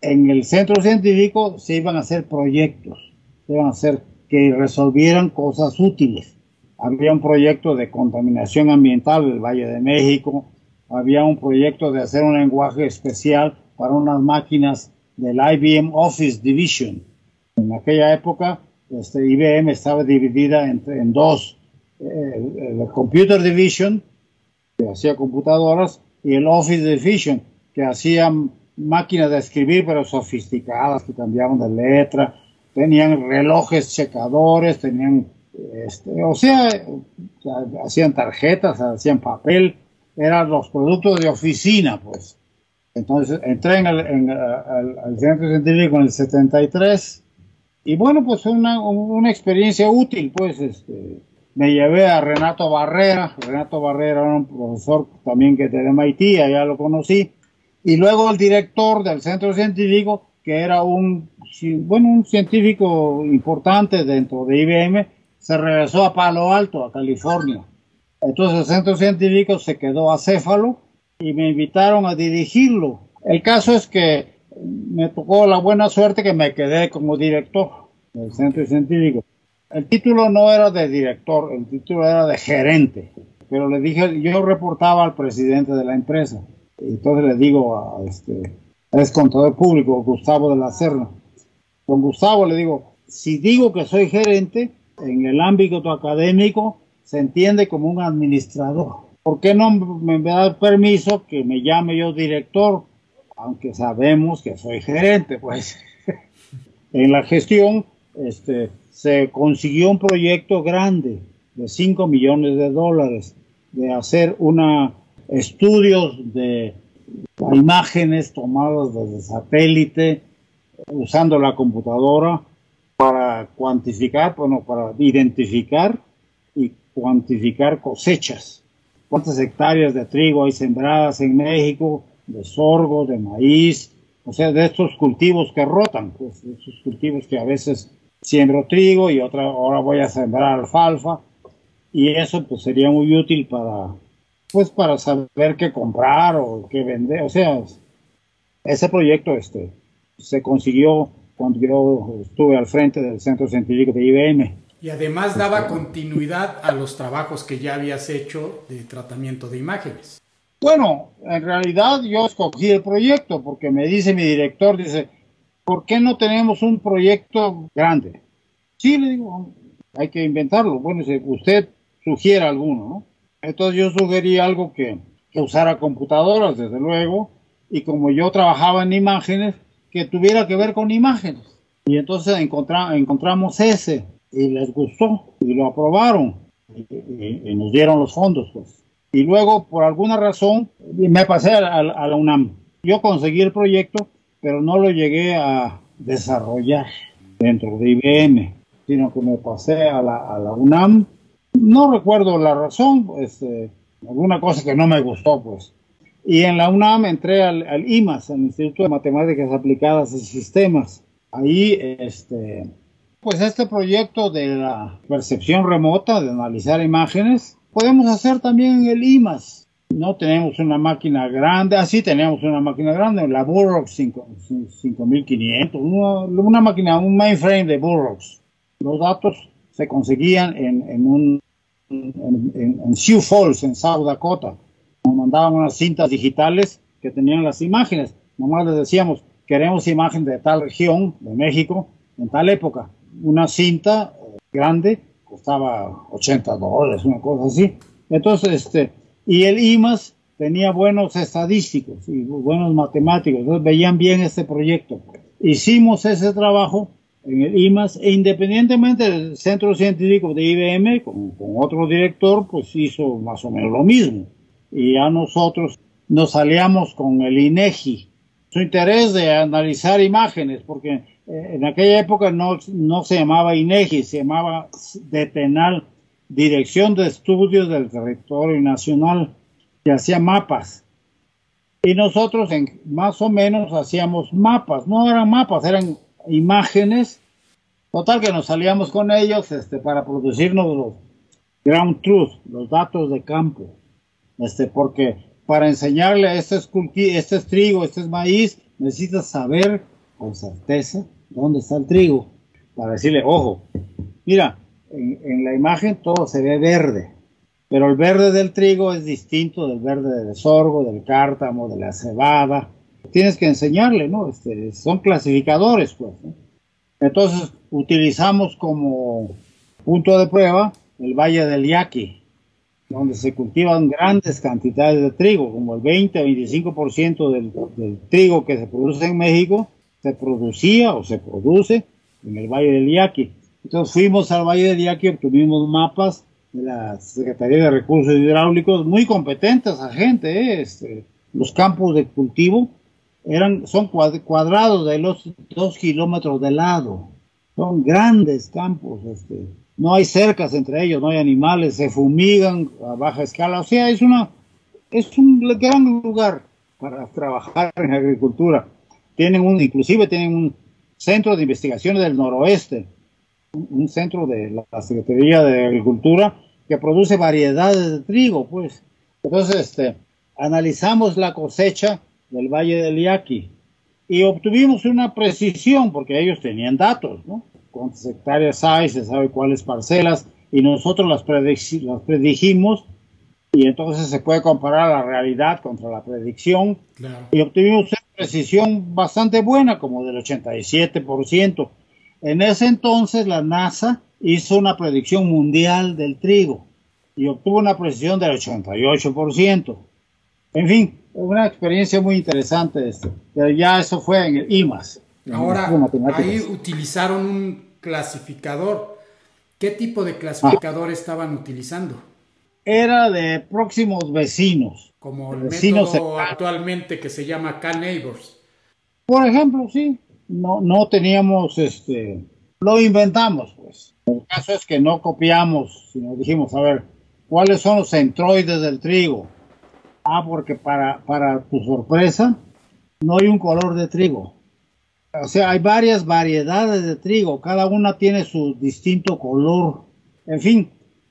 en, el centro científico se iban a hacer proyectos, se iban a hacer que resolvieran cosas útiles. Había un proyecto de contaminación ambiental del Valle de México, había un proyecto de hacer un lenguaje especial para unas máquinas del IBM Office Division. En aquella época, este, IBM estaba dividida entre, en dos, eh, el Computer Division, que hacía computadoras, y el Office Division, que hacía máquinas de escribir, pero sofisticadas, que cambiaban de letra, tenían relojes checadores, tenían, este, o sea, hacían tarjetas, hacían papel, eran los productos de oficina, pues. Entonces entré en el, al, centro científico en el 73 y bueno, pues fue una, una experiencia útil, pues este, me llevé a Renato Barrera, Renato Barrera era un profesor también que de MIT, ya lo conocí, y luego el director del centro científico, que era un, bueno, un científico importante dentro de IBM, se regresó a Palo Alto, a California. Entonces el centro científico se quedó acéfalo y me invitaron a dirigirlo. El caso es que me tocó la buena suerte que me quedé como director del centro científico. El título no era de director, el título era de gerente, pero le dije, yo reportaba al presidente de la empresa. Entonces le digo a este, es contador público, Gustavo de la Serna. Con Gustavo le digo, si digo que soy gerente, en el ámbito académico se entiende como un administrador. ¿Por qué no me da permiso que me llame yo director? Aunque sabemos que soy gerente, pues. en la gestión, este, se consiguió un proyecto grande de 5 millones de dólares de hacer una estudios de imágenes tomadas desde satélite usando la computadora para cuantificar, bueno, para identificar y cuantificar cosechas. ¿Cuántas hectáreas de trigo hay sembradas en México? De sorgo, de maíz, o sea, de estos cultivos que rotan, pues, esos cultivos que a veces siembro trigo y otra ahora voy a sembrar alfalfa. Y eso pues sería muy útil para pues para saber qué comprar o qué vender, o sea, ese proyecto este se consiguió cuando yo estuve al frente del Centro Científico de IBM y además daba continuidad a los trabajos que ya habías hecho de tratamiento de imágenes. Bueno, en realidad yo escogí el proyecto porque me dice mi director, dice, ¿por qué no tenemos un proyecto grande? Sí, le digo, hay que inventarlo. Bueno, si usted sugiere alguno, ¿no? Entonces yo sugerí algo que, usara computadoras, desde luego, y como yo trabajaba en imágenes, que tuviera que ver con imágenes. Y entonces encontramos ese y les gustó y lo aprobaron y, nos dieron los fondos pues y luego por alguna razón me pasé a, la UNAM yo conseguí el proyecto pero no lo llegué a desarrollar dentro de IBM sino que me pasé a la, a la UNAM no recuerdo la razón eh, alguna cosa que no me gustó pues y en la UNAM entré al, al IMAS, el Instituto de Matemáticas Aplicadas y Sistemas. Ahí este, pues este proyecto de la percepción remota, de analizar imágenes, podemos hacer también en el IMAS. No tenemos una máquina grande, así tenemos una máquina grande, la Burroughs 5500, una, una, máquina, un mainframe de Burroughs. Los datos se conseguían en, en un Sioux Falls, en South Dakota. Nos mandaban unas cintas digitales que tenían las imágenes. Nomás les decíamos, queremos imagen de tal región de México en tal época una cinta grande costaba 80 dólares, una cosa así. Entonces, este, y el IMAS tenía buenos estadísticos y buenos matemáticos, entonces veían bien este proyecto. Hicimos ese trabajo en el IMAS e independientemente del centro científico de IBM, con, con otro director, pues hizo más o menos lo mismo. Y a nosotros nos aliamos con el INEGI. Su interés de analizar imágenes, porque eh, en aquella época no, no se llamaba INEGI, se llamaba DETENAL, Dirección de Estudios del Territorio Nacional, que hacía mapas. Y nosotros en, más o menos hacíamos mapas, no eran mapas, eran imágenes. Total que nos salíamos con ellos este, para producirnos los ground truth, los datos de campo. Este, porque para enseñarle, este es, este es trigo, este es maíz, necesitas saber con certeza dónde está el trigo, para decirle, ojo, mira, en, la imagen todo se ve verde, pero el verde del trigo es distinto del verde del sorgo, del cártamo, de la cebada. Tienes que enseñarle, ¿no? Este, son clasificadores, pues. Entonces, utilizamos como punto de prueba el Valle del Yaqui, donde se cultivan grandes cantidades de trigo, como el 20 o 25% del, del trigo que se produce en México, se producía o se produce en el Valle del Yaqui. Entonces fuimos al Valle del Yaqui, obtuvimos mapas de la Secretaría de Recursos Hidráulicos, muy competentes a gente, ¿eh? este, los campos de cultivo eran, son cuadrados de los dos kilómetros de lado, son grandes campos, este, no hay cercas entre ellos, no hay animales, se fumigan a baja escala, o sea, es una, es un gran lugar para trabajar en agricultura. Tienen un, inclusive tienen un centro de investigaciones del noroeste, un centro de la Secretaría de Agricultura que produce variedades de trigo, pues. Entonces, este, analizamos la cosecha del Valle del Yaqui y obtuvimos una precisión, porque ellos tenían datos, ¿no? Cuántas hectáreas hay, se sabe cuáles parcelas, y nosotros las, las predijimos, y entonces se puede comparar la realidad contra la predicción, y obtuvimos una precisión bastante buena, como del 87%. En ese entonces la NASA hizo una predicción mundial del trigo y obtuvo una precisión del 88%. En fin, una experiencia muy interesante esto. Pero ya eso fue en el IMAS. Ahora, ahí utilizaron un clasificador. ¿Qué tipo de clasificador estaban utilizando? Era de próximos vecinos. Como el método actualmente que se llama K-Neighbors. Por ejemplo, sí. No, no teníamos este. Lo inventamos, pues. El caso es que no copiamos, sino dijimos, a ver, ¿cuáles son los centroides del trigo? Ah, porque para, para tu sorpresa, no hay un color de trigo. O sea, hay varias variedades de trigo, cada una tiene su distinto color. En fin,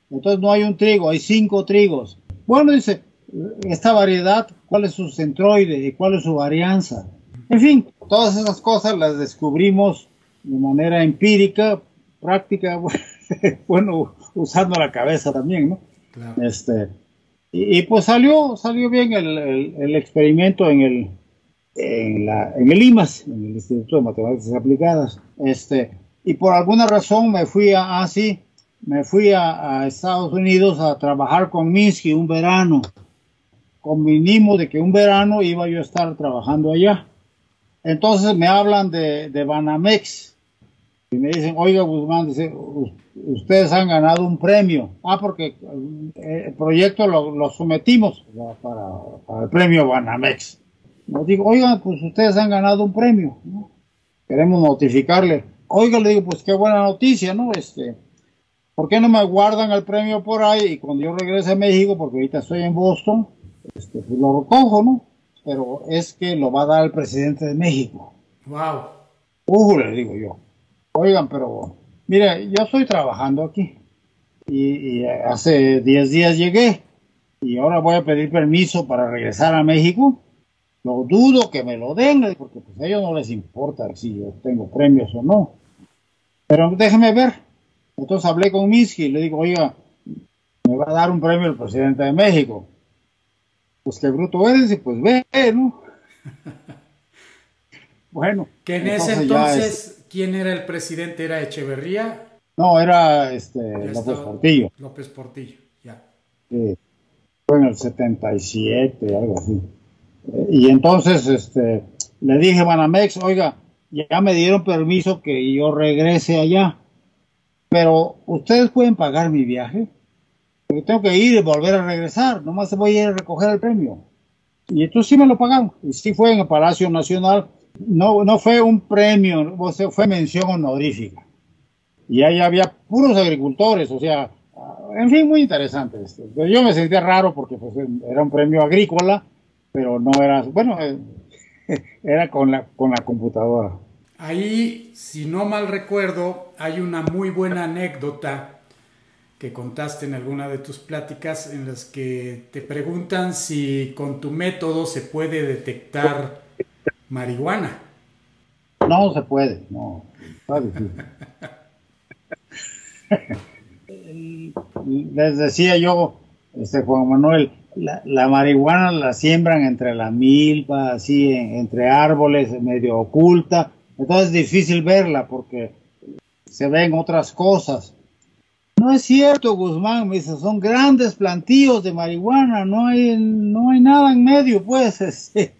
entonces no hay un trigo, hay cinco trigos. Bueno, dice, esta variedad, ¿cuál es su centroide y cuál es su varianza? En fin, todas esas cosas las descubrimos de manera empírica, práctica, bueno, usando la cabeza también, ¿no? Este, y, pues salió, salió bien el, experimento en el, en, la, en el IMAS, en el Instituto de Matemáticas Aplicadas. Este, y por alguna razón me fui a, así, ah, me fui a, Estados Unidos a trabajar con Minsky un verano. Convinimos de que un verano iba yo a estar trabajando allá. Entonces me hablan de, Banamex y me dicen, oiga Guzmán, dice, ustedes han ganado un premio. Ah, porque eh, el proyecto lo, sometimos para, el premio Banamex. Nos digo, oigan, pues ustedes han ganado un premio. Queremos notificarle. Oiga, le digo, pues qué buena noticia, ¿no? Este, ¿por qué no me guardan el premio por ahí? Y cuando yo regrese a México, porque ahorita estoy en Boston, este, pues lo recojo, ¿no? Pero es que lo va a dar el presidente de México. Wow. Uh, le digo yo. Oigan, pero Mire, yo estoy trabajando aquí y, hace 10 días llegué y ahora voy a pedir permiso para regresar a México. Lo dudo que me lo den, porque pues a ellos no les importa si yo tengo premios o no. Pero déjeme ver. Entonces hablé con Miski y le digo, oiga, me va a dar un premio el presidente de México. Pues qué bruto eres y pues ve, ¿no? bueno. Que en ese entonces ¿Quién era el presidente? ¿Era Echeverría? No, era este, López Portillo. López Portillo, ya. Sí, fue en el 77, algo así. Y entonces este, le dije a Banamex, oiga, ya me dieron permiso que yo regrese allá, pero ustedes pueden pagar mi viaje, porque tengo que ir y volver a regresar, nomás voy a ir a recoger el premio. Y entonces sí me lo pagaron, y sí fue en el Palacio Nacional, no, no fue un premio, fue mención honorífica. Y ahí había puros agricultores, o sea, en fin, muy interesante. Esto. Yo me sentía raro porque pues, era un premio agrícola, pero no era, bueno, era con la, con la computadora. Ahí, si no mal recuerdo, hay una muy buena anécdota que contaste en alguna de tus pláticas en las que te preguntan si con tu método se puede detectar marihuana. No se puede, no. Les decía yo, este Juan Manuel, la, marihuana la siembran entre la milpa, así, entre árboles, medio oculta. Entonces es difícil verla porque se ven otras cosas. No es cierto, Guzmán, me dice, son grandes plantíos de marihuana, no hay, no hay nada en medio, pues. Este.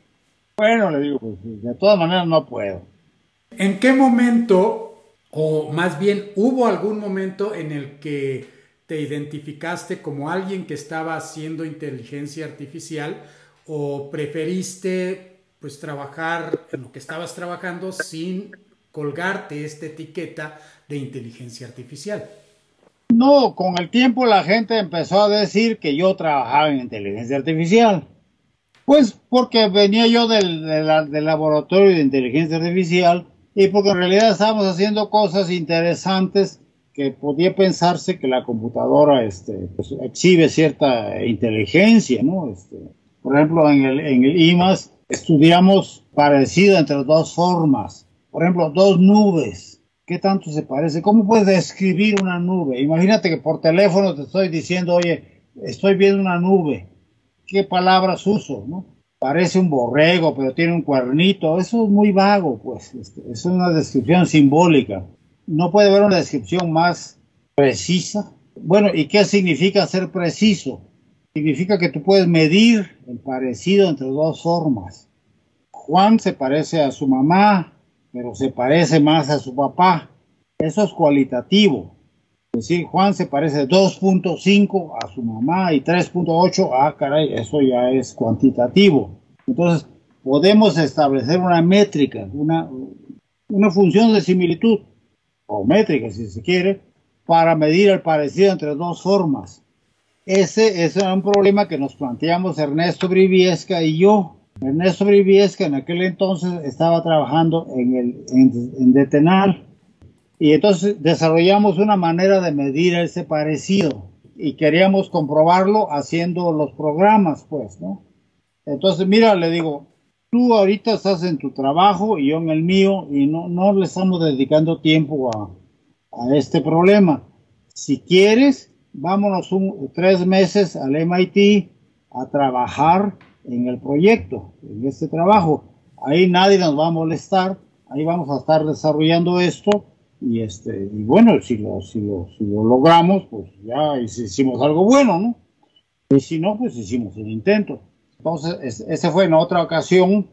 Bueno, le digo, pues, de todas maneras no puedo. ¿En qué momento, o más bien hubo algún momento en el que te identificaste como alguien que estaba haciendo inteligencia artificial o preferiste pues trabajar en lo que estabas trabajando sin colgarte esta etiqueta de inteligencia artificial? No, con el tiempo la gente empezó a decir que yo trabajaba en inteligencia artificial. Pues porque venía yo del, del, laboratorio de inteligencia artificial y porque en realidad estábamos haciendo cosas interesantes que podía pensarse que la computadora este, pues, exhibe cierta inteligencia, ¿no? Este, por ejemplo, en el, en el IMAS estudiamos parecido entre dos formas. Por ejemplo, dos nubes. ¿Qué tanto se parece? ¿Cómo puedes describir una nube? Imagínate que por teléfono te estoy diciendo, oye, estoy viendo una nube qué palabras uso. Parece un borrego, pero tiene un cuernito. Eso es muy vago, pues. Este, es una descripción simbólica. No puede haber una descripción más precisa. Bueno, ¿y qué significa ser preciso? Significa que tú puedes medir el parecido entre dos formas. Juan se parece a su mamá, pero se parece más a su papá. Eso es cualitativo. Es decir, Juan se parece 2.5 a su mamá y 3.8, ah, caray, eso ya es cuantitativo. Entonces, podemos establecer una métrica, una, una función de similitud, o métrica si se quiere, para medir el parecido entre dos formas. Ese, es un problema que nos planteamos Ernesto Briviesca y yo. Ernesto Briviesca en aquel entonces estaba trabajando en, el, en, en Detenal y entonces desarrollamos una manera de medir ese parecido y queríamos comprobarlo haciendo los programas, pues, ¿no? Entonces, mira, le digo, tú ahorita estás en tu trabajo y yo en el mío y no, no le estamos dedicando tiempo a, a este problema. Si quieres, vámonos un, tres meses al MIT a trabajar en el proyecto, en este trabajo. Ahí nadie nos va a molestar, ahí vamos a estar desarrollando esto y este y bueno si lo si lo si lo logramos pues ya hicimos algo bueno no y si no pues hicimos el intento. Entonces ese fue en otra ocasión.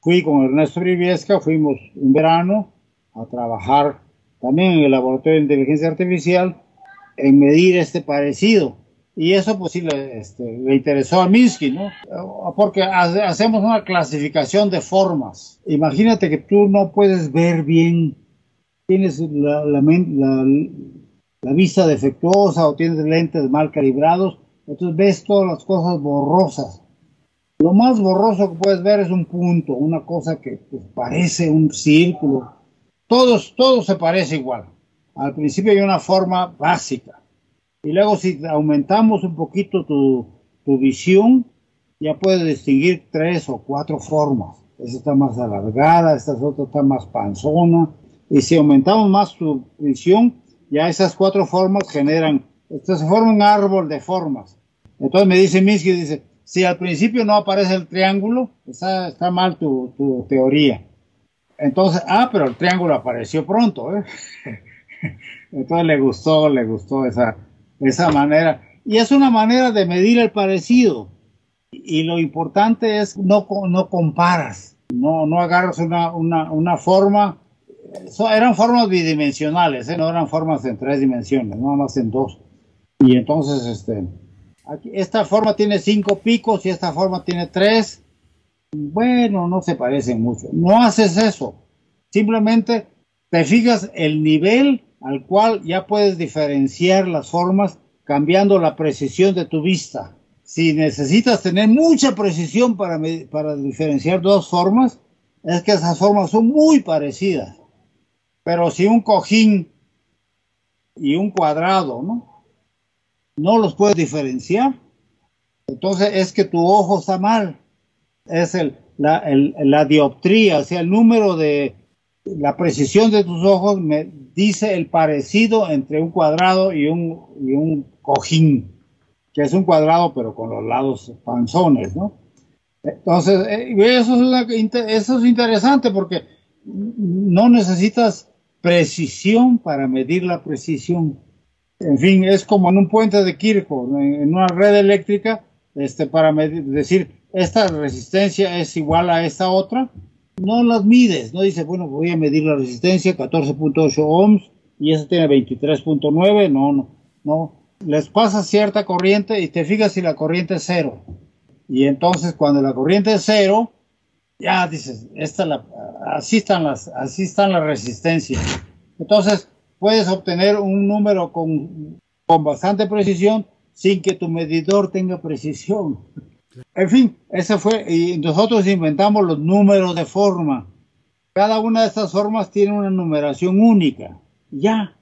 Fui con Ernesto Briviesca fuimos un verano a trabajar también en el laboratorio de inteligencia artificial en medir este parecido y eso pues sí le, este, le interesó a Minsky, ¿no? Porque hacemos una clasificación de formas. Imagínate que tú no puedes ver bien tienes la, la, la, vista defectuosa o tienes lentes mal calibrados, entonces ves todas las cosas borrosas. Lo más borroso que puedes ver es un punto, una cosa que pues, parece un círculo. Todos, todo se parece igual. Al principio hay una forma básica. Y luego si aumentamos un poquito tu, tu visión, ya puedes distinguir tres o cuatro formas. Esta está más alargada, esta otra está más panzona, y si aumentamos más su visión, ya esas cuatro formas generan, esto se forma un árbol de formas. Entonces me dice Minsky, dice, si al principio no aparece el triángulo, está, está mal tu, tu, teoría. Entonces, ah, pero el triángulo apareció pronto, ¿eh? Entonces le gustó, le gustó esa, esa manera. Y es una manera de medir el parecido. Y lo importante es no, no comparas, no, no agarras una, una, una forma eran formas bidimensionales, ¿eh? no eran formas en tres dimensiones, no más en dos. Y entonces, este, esta forma tiene cinco picos y esta forma tiene tres. Bueno, no se parecen mucho. No haces eso. Simplemente te fijas el nivel al cual ya puedes diferenciar las formas cambiando la precisión de tu vista. Si necesitas tener mucha precisión para, para diferenciar dos formas, es que esas formas son muy parecidas. Pero si un cojín y un cuadrado, ¿no? no los puedes diferenciar, entonces es que tu ojo está mal. Es el, la, la dioptría, o sea, el número de la precisión de tus ojos me dice el parecido entre un cuadrado y un, y cojín, que es un cuadrado pero con los lados panzones, ¿no? Entonces, eh, eso es, eso es interesante porque no necesitas precisión para medir la precisión. En fin, es como en un puente de Kirchhoff, en una red eléctrica, este, para medir, decir, esta resistencia es igual a esta otra, no las mides, no dice, bueno, voy a medir la resistencia, 14.8 ohms, y esa tiene 23.9, no, no, no. Les pasa cierta corriente y te fijas si la corriente es cero. Y entonces cuando la corriente es cero, ya dices, esta así están las, así están las resistencias. Entonces, puedes obtener un número con, con bastante precisión sin que tu medidor tenga precisión. En fin, ese fue, y nosotros inventamos los números de forma. Cada una de estas formas tiene una numeración única. Ya.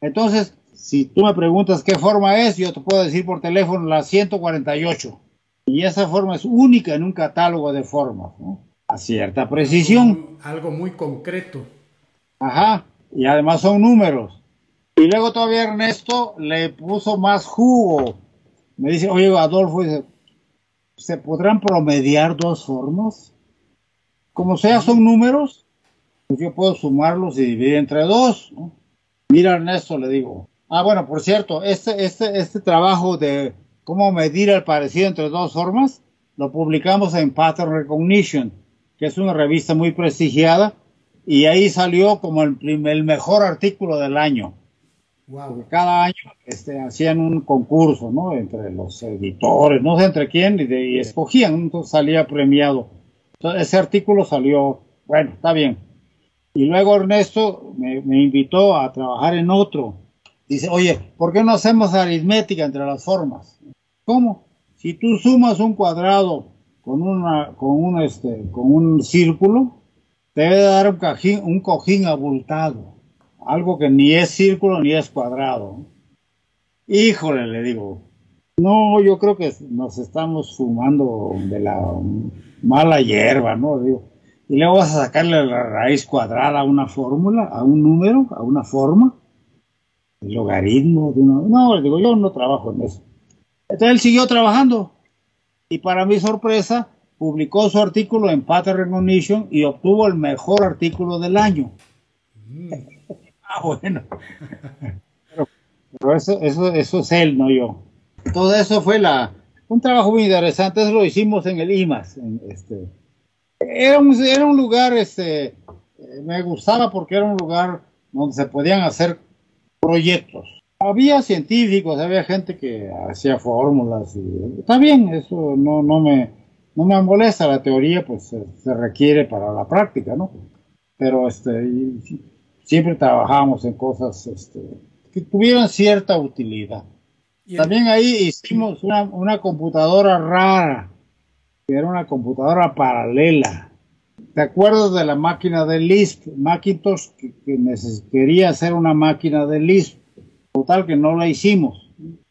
Entonces, si tú me preguntas qué forma es, yo te puedo decir por teléfono la 148. Y esa forma es única en un catálogo de formas. ¿no? a cierta precisión. Algo muy concreto. Ajá, y además son números. Y luego todavía Ernesto le puso más jugo. Me dice, oye, Adolfo, ¿se podrán promediar dos formas? Como sea, son números, pues yo puedo sumarlos y dividir entre dos. Mira, Ernesto, le digo. Ah, bueno, por cierto, este, este, este trabajo de cómo medir el parecido entre dos formas, lo publicamos en Pattern Recognition que es una revista muy prestigiada, y ahí salió como el, el mejor artículo del año. Wow. cada año este, hacían un concurso, ¿no? Entre los editores, no sé entre quién, y, escogían, entonces salía premiado. Entonces, ese artículo salió, bueno, está bien. Y luego Ernesto me, me, invitó a trabajar en otro. Dice, oye, ¿por qué no hacemos aritmética entre las formas? ¿Cómo? Si tú sumas un cuadrado con una, con un este, con un círculo, debe dar un cojín, un cojín abultado, algo que ni es círculo ni es cuadrado. Híjole, le digo, no, yo creo que nos estamos fumando de la mala hierba, ¿no? Digo, y luego vas a sacarle la raíz cuadrada a una fórmula, a un número, a una forma, el logaritmo de una... No, le digo, yo no trabajo en eso. Entonces él siguió trabajando y para mi sorpresa publicó su artículo en Pattern Recognition y obtuvo el mejor artículo del año. Mm. Ah, bueno. Pero, eso, eso, eso es él, no yo. Todo eso fue la, un trabajo muy interesante, eso lo hicimos en el IMAS. este, era, un, era un lugar, este, me gustaba porque era un lugar donde se podían hacer proyectos había científicos, había gente que hacía fórmulas y está bien, eso no, no me no me molesta la teoría, pues se, requiere para la práctica, ¿no? Pero este siempre trabajamos en cosas este, que tuvieran cierta utilidad. También ahí hicimos una, una computadora rara, que era una computadora paralela. ¿Te acuerdas de la máquina de Lisp? Macintosh que, que quería hacer una máquina de Lisp Total que no la hicimos.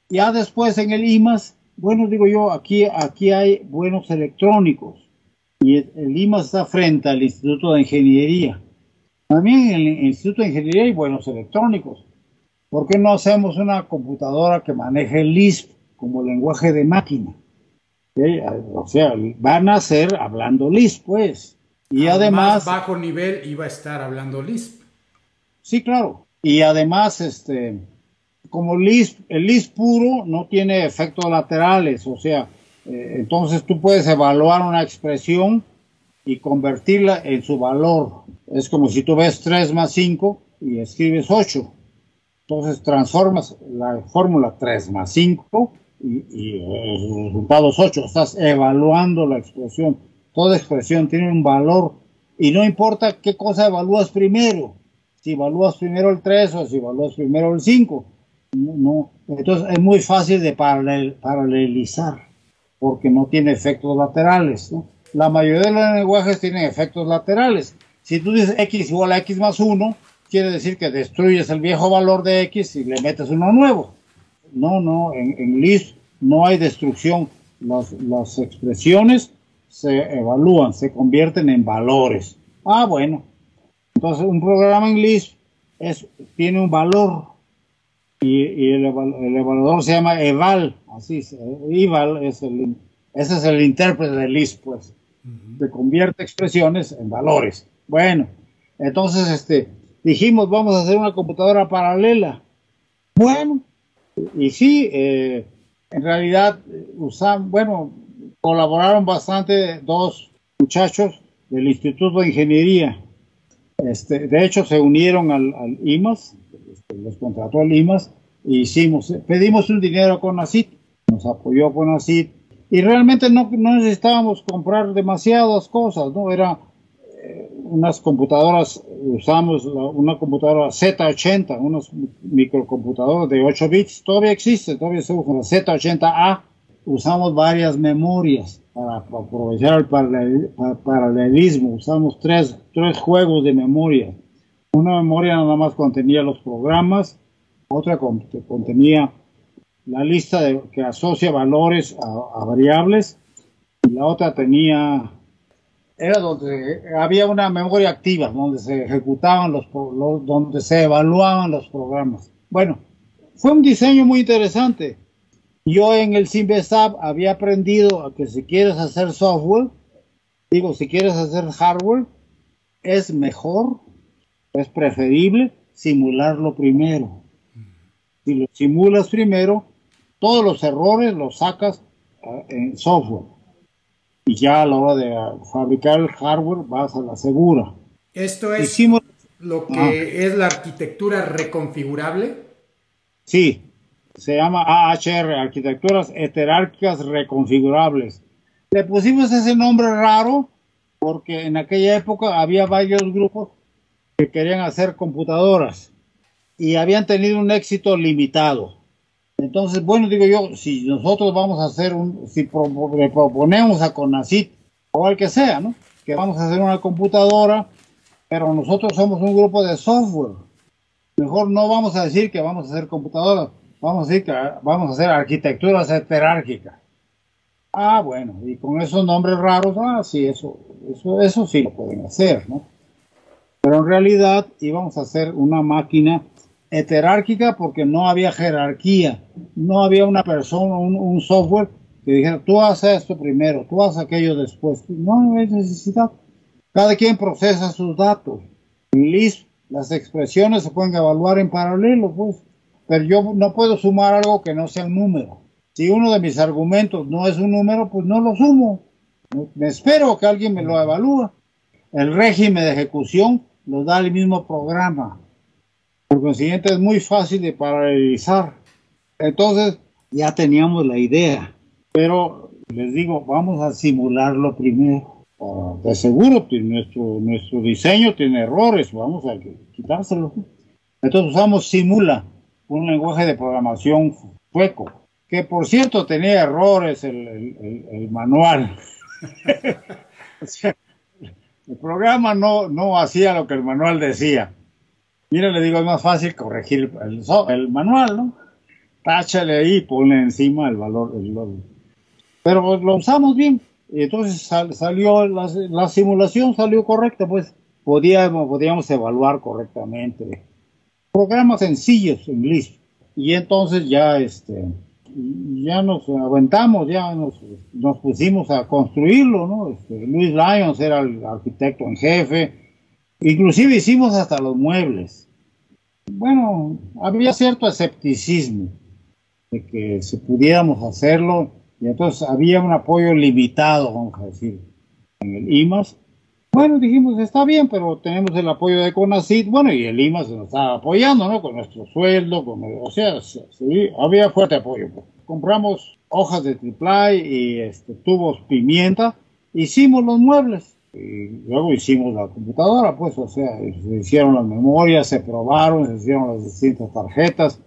Ya después en el IMAS, bueno, digo yo, aquí, aquí hay buenos electrónicos. Y el, IMAS está frente al Instituto de Ingeniería. También en el Instituto de Ingeniería hay buenos electrónicos. ¿Por qué no hacemos una computadora que maneje Lisp como lenguaje de máquina? O sea, van a ser hablando Lisp, pues. Y además... bajo nivel iba a estar hablando Lisp. Sí, claro. Y además, este, como el Lisp puro no tiene efectos laterales, o sea, eh, entonces tú puedes evaluar una expresión y convertirla en su valor. Es como si tú ves 3 más 5 y escribes 8. Entonces transformas la fórmula 3 más 5 y, y el resultado es 8. Estás evaluando la expresión. Toda expresión tiene un valor y no importa qué cosa evalúas primero. Si evalúas primero el 3 o si evalúas primero el 5 no, entonces es muy fácil de paralelizar porque no tiene efectos laterales. La mayoría de los lenguajes tienen efectos laterales. Si tú dices x igual a x más 1, quiere decir que destruyes el viejo valor de x y le metes uno nuevo. no, no, en, LISP no hay destrucción. Las, expresiones se evalúan, se convierten en valores. Ah, bueno. Entonces, un programa en Lisp tiene un valor y, el, evaluador se llama eval, así, eval es el, ese es el intérprete de Lisp, pues, se convierte expresiones en valores. Bueno, entonces, este, dijimos, vamos a hacer una computadora paralela. Bueno, y sí, eh, en realidad, usan, bueno, colaboraron bastante dos muchachos del Instituto de Ingeniería. Este, de hecho, se unieron al, IMAS, este, los contrató el IMAS, e hicimos, pedimos un dinero con ACIT, nos apoyó con ACIT, y realmente no, no necesitábamos comprar demasiadas cosas, ¿no? Era eh, unas computadoras, usamos una computadora Z80, unos microcomputadores de 8 bits, todavía existe, todavía se usa la Z80A, usamos varias memorias para aprovechar el paralelismo. Usamos tres, tres juegos de memoria. Una memoria nada más contenía los programas, otra contenía la lista de, que asocia valores a, variables y la otra tenía era donde había una memoria activa donde se ejecutaban los, donde se evaluaban los programas. Bueno, fue un diseño muy interesante yo en el Simvestab había aprendido a que si quieres hacer software, digo, si quieres hacer hardware, es mejor, es preferible simularlo primero. Si lo simulas primero, todos los errores los sacas eh, en software. Y ya a la hora de fabricar el hardware vas a la segura. Esto es lo que ah. es la arquitectura reconfigurable. Sí, se llama AHR, Arquitecturas Heterárquicas Reconfigurables. Le pusimos ese nombre raro porque en aquella época había varios grupos que querían hacer computadoras y habían tenido un éxito limitado. Entonces, bueno, digo yo, si nosotros vamos a hacer un, si le proponemos a Conacit o al que sea, ¿no? Que vamos a hacer una computadora, pero nosotros somos un grupo de software. Mejor no vamos a decir que vamos a hacer computadoras, vamos a decir que vamos a hacer arquitecturas heterárquicas. Ah, bueno, y con esos nombres raros, ah, sí, eso, eso, eso sí lo pueden hacer, ¿no? Pero en realidad íbamos a hacer una máquina heterárquica porque no había jerarquía, no había una persona, un, software que dijera, tú haces esto primero, tú haces aquello después. No hay necesidad. Cada quien procesa sus datos. En Lisp, las expresiones se pueden evaluar en paralelo, pues pero yo no puedo sumar algo que no sea un número. Si uno de mis argumentos no es un número, pues no lo sumo. Me espero que alguien me lo evalúe. El régimen de ejecución lo da el mismo programa. Por consiguiente, es muy fácil de paralelizar. Entonces, ya teníamos la idea. Pero les digo, vamos a simularlo primero. Ah, de seguro, nuestro, nuestro diseño tiene errores, vamos a quitárselo. Entonces usamos simula un lenguaje de programación sueco, que por cierto tenía errores el, manual. el programa no, no hacía lo que el manual decía. Mira, le digo, es más fácil corregir el, el manual, ¿no? Táchale ahí y ponle encima el valor. Pero lo usamos bien. Y entonces salió, la, la, simulación salió correcta, pues podíamos, podíamos evaluar correctamente programas sencillos en Lisp. Y entonces ya, este, ya nos aventamos, ya nos, nos pusimos a construirlo, ¿no? Este, Luis Lyons era el arquitecto en jefe, inclusive hicimos hasta los muebles. Bueno, había cierto escepticismo de que se pudiéramos hacerlo y entonces había un apoyo limitado, vamos a decir, en el IMAS, bueno, dijimos, está bien, pero tenemos el apoyo de CONACID, bueno, y el IMA se nos estaba apoyando, ¿no? Con nuestro sueldo, con o sea, había fuerte apoyo. Pues. Compramos hojas de triplay y este, tubos pimienta, hicimos los muebles. Y luego hicimos la computadora, pues, o sea, se hicieron las memorias, se probaron, se hicieron las distintas tarjetas.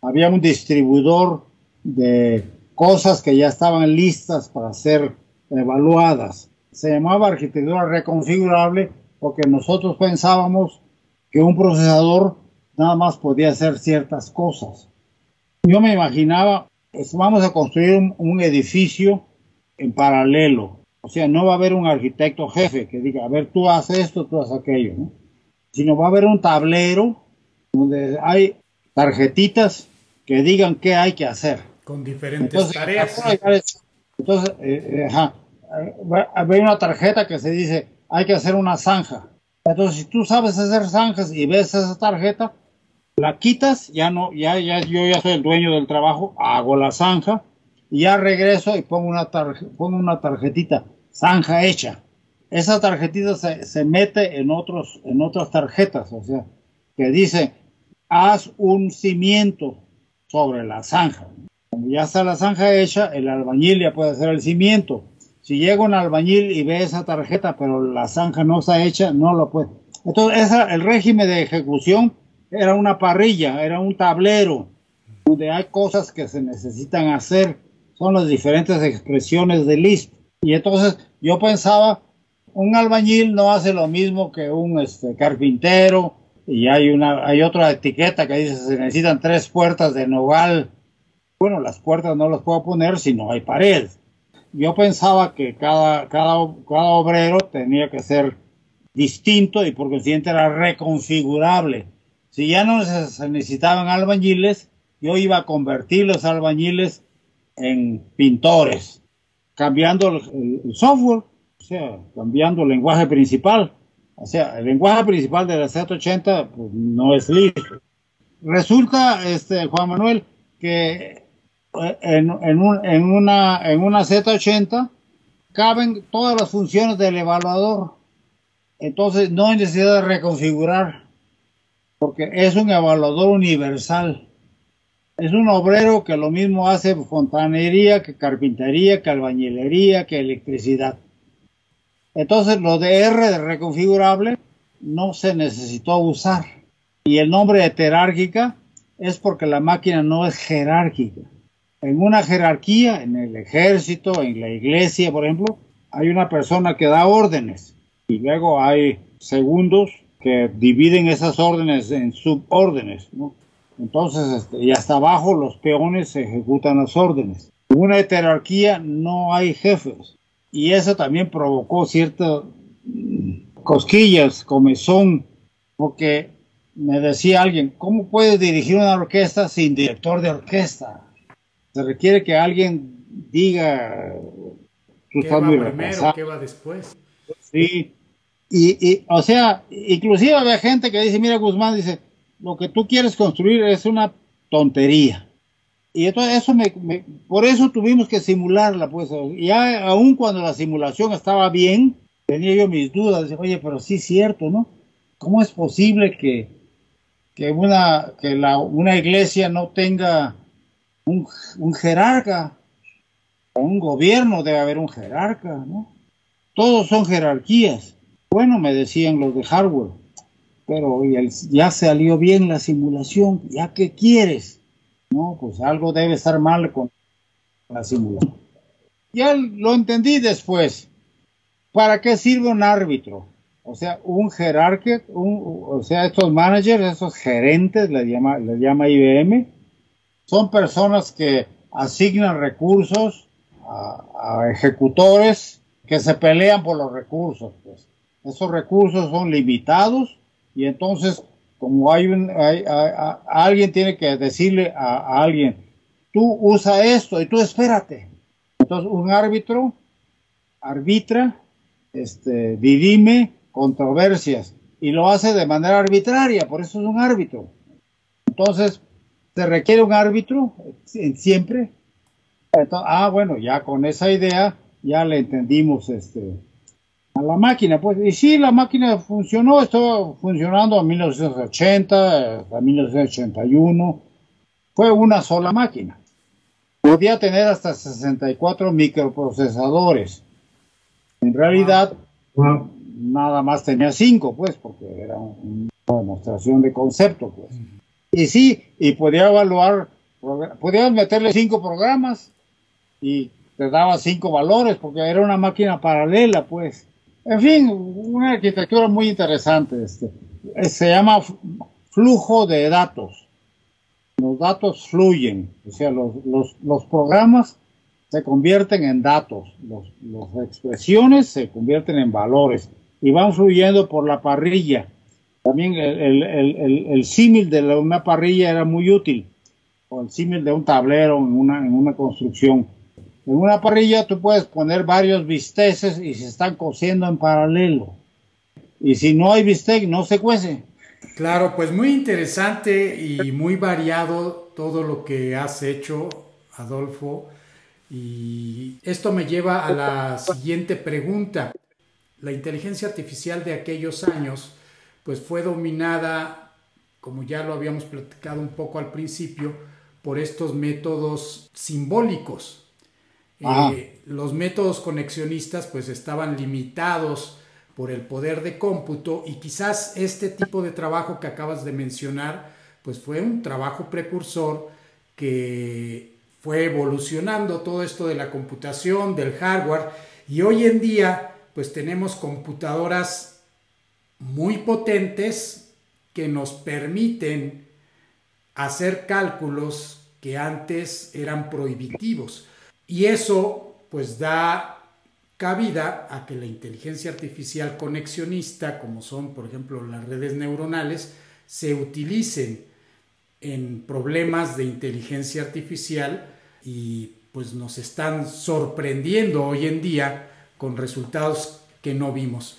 Había un distribuidor de cosas que ya estaban listas para ser evaluadas se llamaba arquitectura reconfigurable porque nosotros pensábamos que un procesador nada más podía hacer ciertas cosas. yo me imaginaba, pues, vamos a construir un, edificio en paralelo. O sea, no va a haber un arquitecto jefe que diga, a ver, tú haces esto, tú haces aquello, ¿no? Sino va a haber un tablero donde hay tarjetitas que digan qué hay que hacer. Con diferentes tareas. Entonces, eh, eh una tarjeta que se dice, hay que hacer una zanja. Entonces, si tú sabes hacer zanjas y ves esa tarjeta, la quitas, ya no, ya, ya, yo ya soy el dueño del trabajo, hago la zanja, y ya regreso y pongo una, pongo una tarjetita, zanja hecha. Esa tarjetita se, se, mete en otros, en otras tarjetas, o sea, que dice, haz un cimiento sobre la zanja. Cuando ya está la zanja hecha, el albañil ya puede hacer el cimiento. Si llega un albañil y ve esa tarjeta, pero la zanja no está hecha, no lo puede. Entonces, esa, el régimen de ejecución era una parrilla, era un tablero, donde hay cosas que se necesitan hacer. Son las diferentes expresiones de Lisp. Y entonces yo pensaba, un albañil no hace lo mismo que un este, carpintero, y hay, una, hay otra etiqueta que dice se necesitan tres puertas de nogal. Bueno, las puertas no las puedo poner si no hay pared yo pensaba que cada, cada, cada obrero tenía que ser distinto y por consiguiente era reconfigurable. Si ya no se necesitaban albañiles, yo iba a convertir los albañiles en pintores, cambiando el, software, o sea, cambiando el lenguaje principal. O sea, el lenguaje principal de la Z80 pues, no es listo. Resulta, este, Juan Manuel, que en, una, en una Z80 caben todas las funciones del evaluador. Entonces no hay necesidad de reconfigurar, porque es un evaluador universal. Es un obrero que lo mismo hace fontanería, que carpintería, que albañilería, que electricidad. Entonces lo de R de reconfigurable no se necesitó usar. Y el nombre de jerárquica es porque la máquina no es jerárquica en una jerarquía, en el ejército, en la iglesia, por ejemplo, hay una persona que da órdenes y luego hay segundos que dividen esas órdenes en subórdenes, ¿no? Entonces, este, y hasta abajo los peones ejecutan las órdenes. En una jerarquía no hay jefes y eso también provocó ciertas mm, cosquillas, comezón, porque me decía alguien, ¿cómo puedes dirigir una orquesta sin director de orquesta? se requiere que alguien diga ¿Qué va primero, qué va después. Sí, y, o sea, inclusive había gente que dice, mira Guzmán, dice, lo que tú quieres construir es una tontería. Y entonces eso me, por eso tuvimos que simularla, pues, ya aun cuando la simulación estaba bien, tenía yo mis dudas, decía, oye, pero sí es cierto, ¿no? ¿Cómo es posible que, que una, que la, una iglesia no tenga un, jerarca, un gobierno debe haber un jerarca, ¿no? Todos son jerarquías. Bueno, me decían los de hardware, pero ya salió bien la simulación, ¿ya qué quieres? No, pues algo debe estar mal con la simulación. Ya lo entendí después. ¿Para qué sirve un árbitro? O sea, un jerarca, o sea, estos managers, esos gerentes, le llama, le llama IBM, son personas que asignan recursos a, ejecutores que se pelean por los recursos. Pues. Esos recursos son limitados y entonces como hay, un, alguien tiene que decirle a, alguien, tú usa esto y tú espérate. Entonces un árbitro arbitra, este, dirime controversias y lo hace de manera arbitraria, por eso es un árbitro. Entonces, se requiere un árbitro siempre. ah, bueno, ya con esa idea ya le entendimos este a la máquina, pues, y sí, la máquina funcionó, estuvo funcionando a 1980, a 1981, fue una sola máquina. Podía tener hasta 64 microprocesadores. En realidad, nada más tenía 5, pues, porque era una demostración de concepto, pues. Y sí, y podía evaluar, podías meterle cinco programas y te daba cinco valores porque era una máquina paralela, pues. En fin, una arquitectura muy interesante. Este. Se llama flujo de datos. los datos fluyen, o sea, los, los, los programas se convierten en datos, las expresiones se convierten en valores y van fluyendo por la parrilla. También el, el, el, símil de una parrilla era muy útil, o el símil de un tablero en una, en una construcción. En una parrilla tú puedes poner varios bisteces y se están cociendo en paralelo. Y si no hay bistec, no se cuece. Claro, pues muy interesante y muy variado todo lo que has hecho, Adolfo. Y esto me lleva a la siguiente pregunta. La inteligencia artificial de aquellos años, pues fue dominada, como ya lo habíamos platicado un poco al principio, por estos métodos simbólicos. Eh, los métodos conexionistas pues estaban limitados por el poder de cómputo y quizás este tipo de trabajo que acabas de mencionar pues fue un trabajo precursor que fue evolucionando todo esto de la computación, del hardware y hoy en día pues tenemos computadoras muy potentes que nos permiten hacer cálculos que antes eran prohibitivos y eso pues da cabida a que la inteligencia artificial conexionista, como son por ejemplo las redes neuronales, se utilicen en problemas de inteligencia artificial y pues nos están sorprendiendo hoy en día con resultados que no vimos.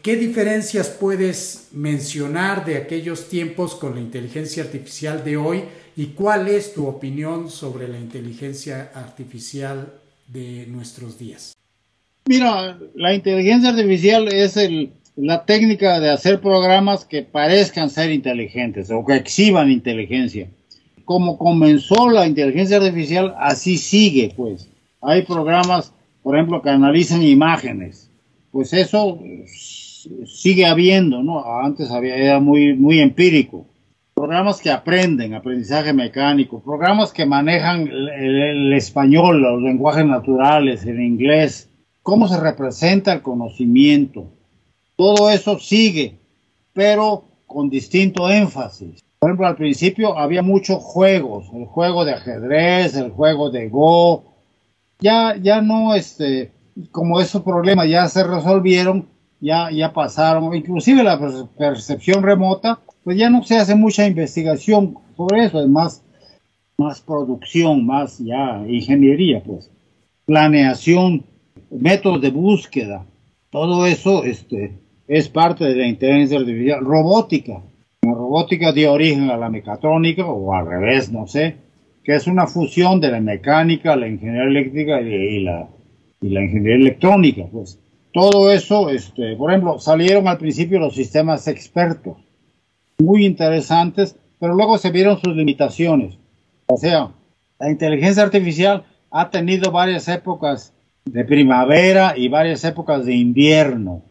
¿Qué diferencias puedes mencionar de aquellos tiempos con la inteligencia artificial de hoy y cuál es tu opinión sobre la inteligencia artificial de nuestros días? Mira, la inteligencia artificial es la técnica de hacer programas que parezcan ser inteligentes o que exhiban inteligencia. Como comenzó la inteligencia artificial, así sigue, pues. Hay programas, por ejemplo, que analizan imágenes. Pues eso sigue habiendo, ¿no? Antes había, era muy, muy empírico. Programas que aprenden, aprendizaje mecánico, programas que manejan el, el español, los lenguajes naturales, el inglés, cómo se representa el conocimiento. Todo eso sigue, pero con distinto énfasis. Por ejemplo, al principio había muchos juegos, el juego de ajedrez, el juego de Go. Ya, ya no, este, como esos problemas ya se resolvieron, ya, ya pasaron, inclusive la percepción remota, pues ya no se hace mucha investigación sobre eso, es más, más producción, más ya ingeniería, pues, planeación métodos de búsqueda, todo eso este, es parte de la inteligencia artificial. Robótica, la robótica dio origen a la mecatrónica o al revés, no sé, que es una fusión de la mecánica, la ingeniería eléctrica y, la, y la ingeniería electrónica, pues. Todo eso, este, por ejemplo, salieron al principio los sistemas expertos, muy interesantes, pero luego se vieron sus limitaciones. O sea, la inteligencia artificial ha tenido varias épocas de primavera y varias épocas de invierno.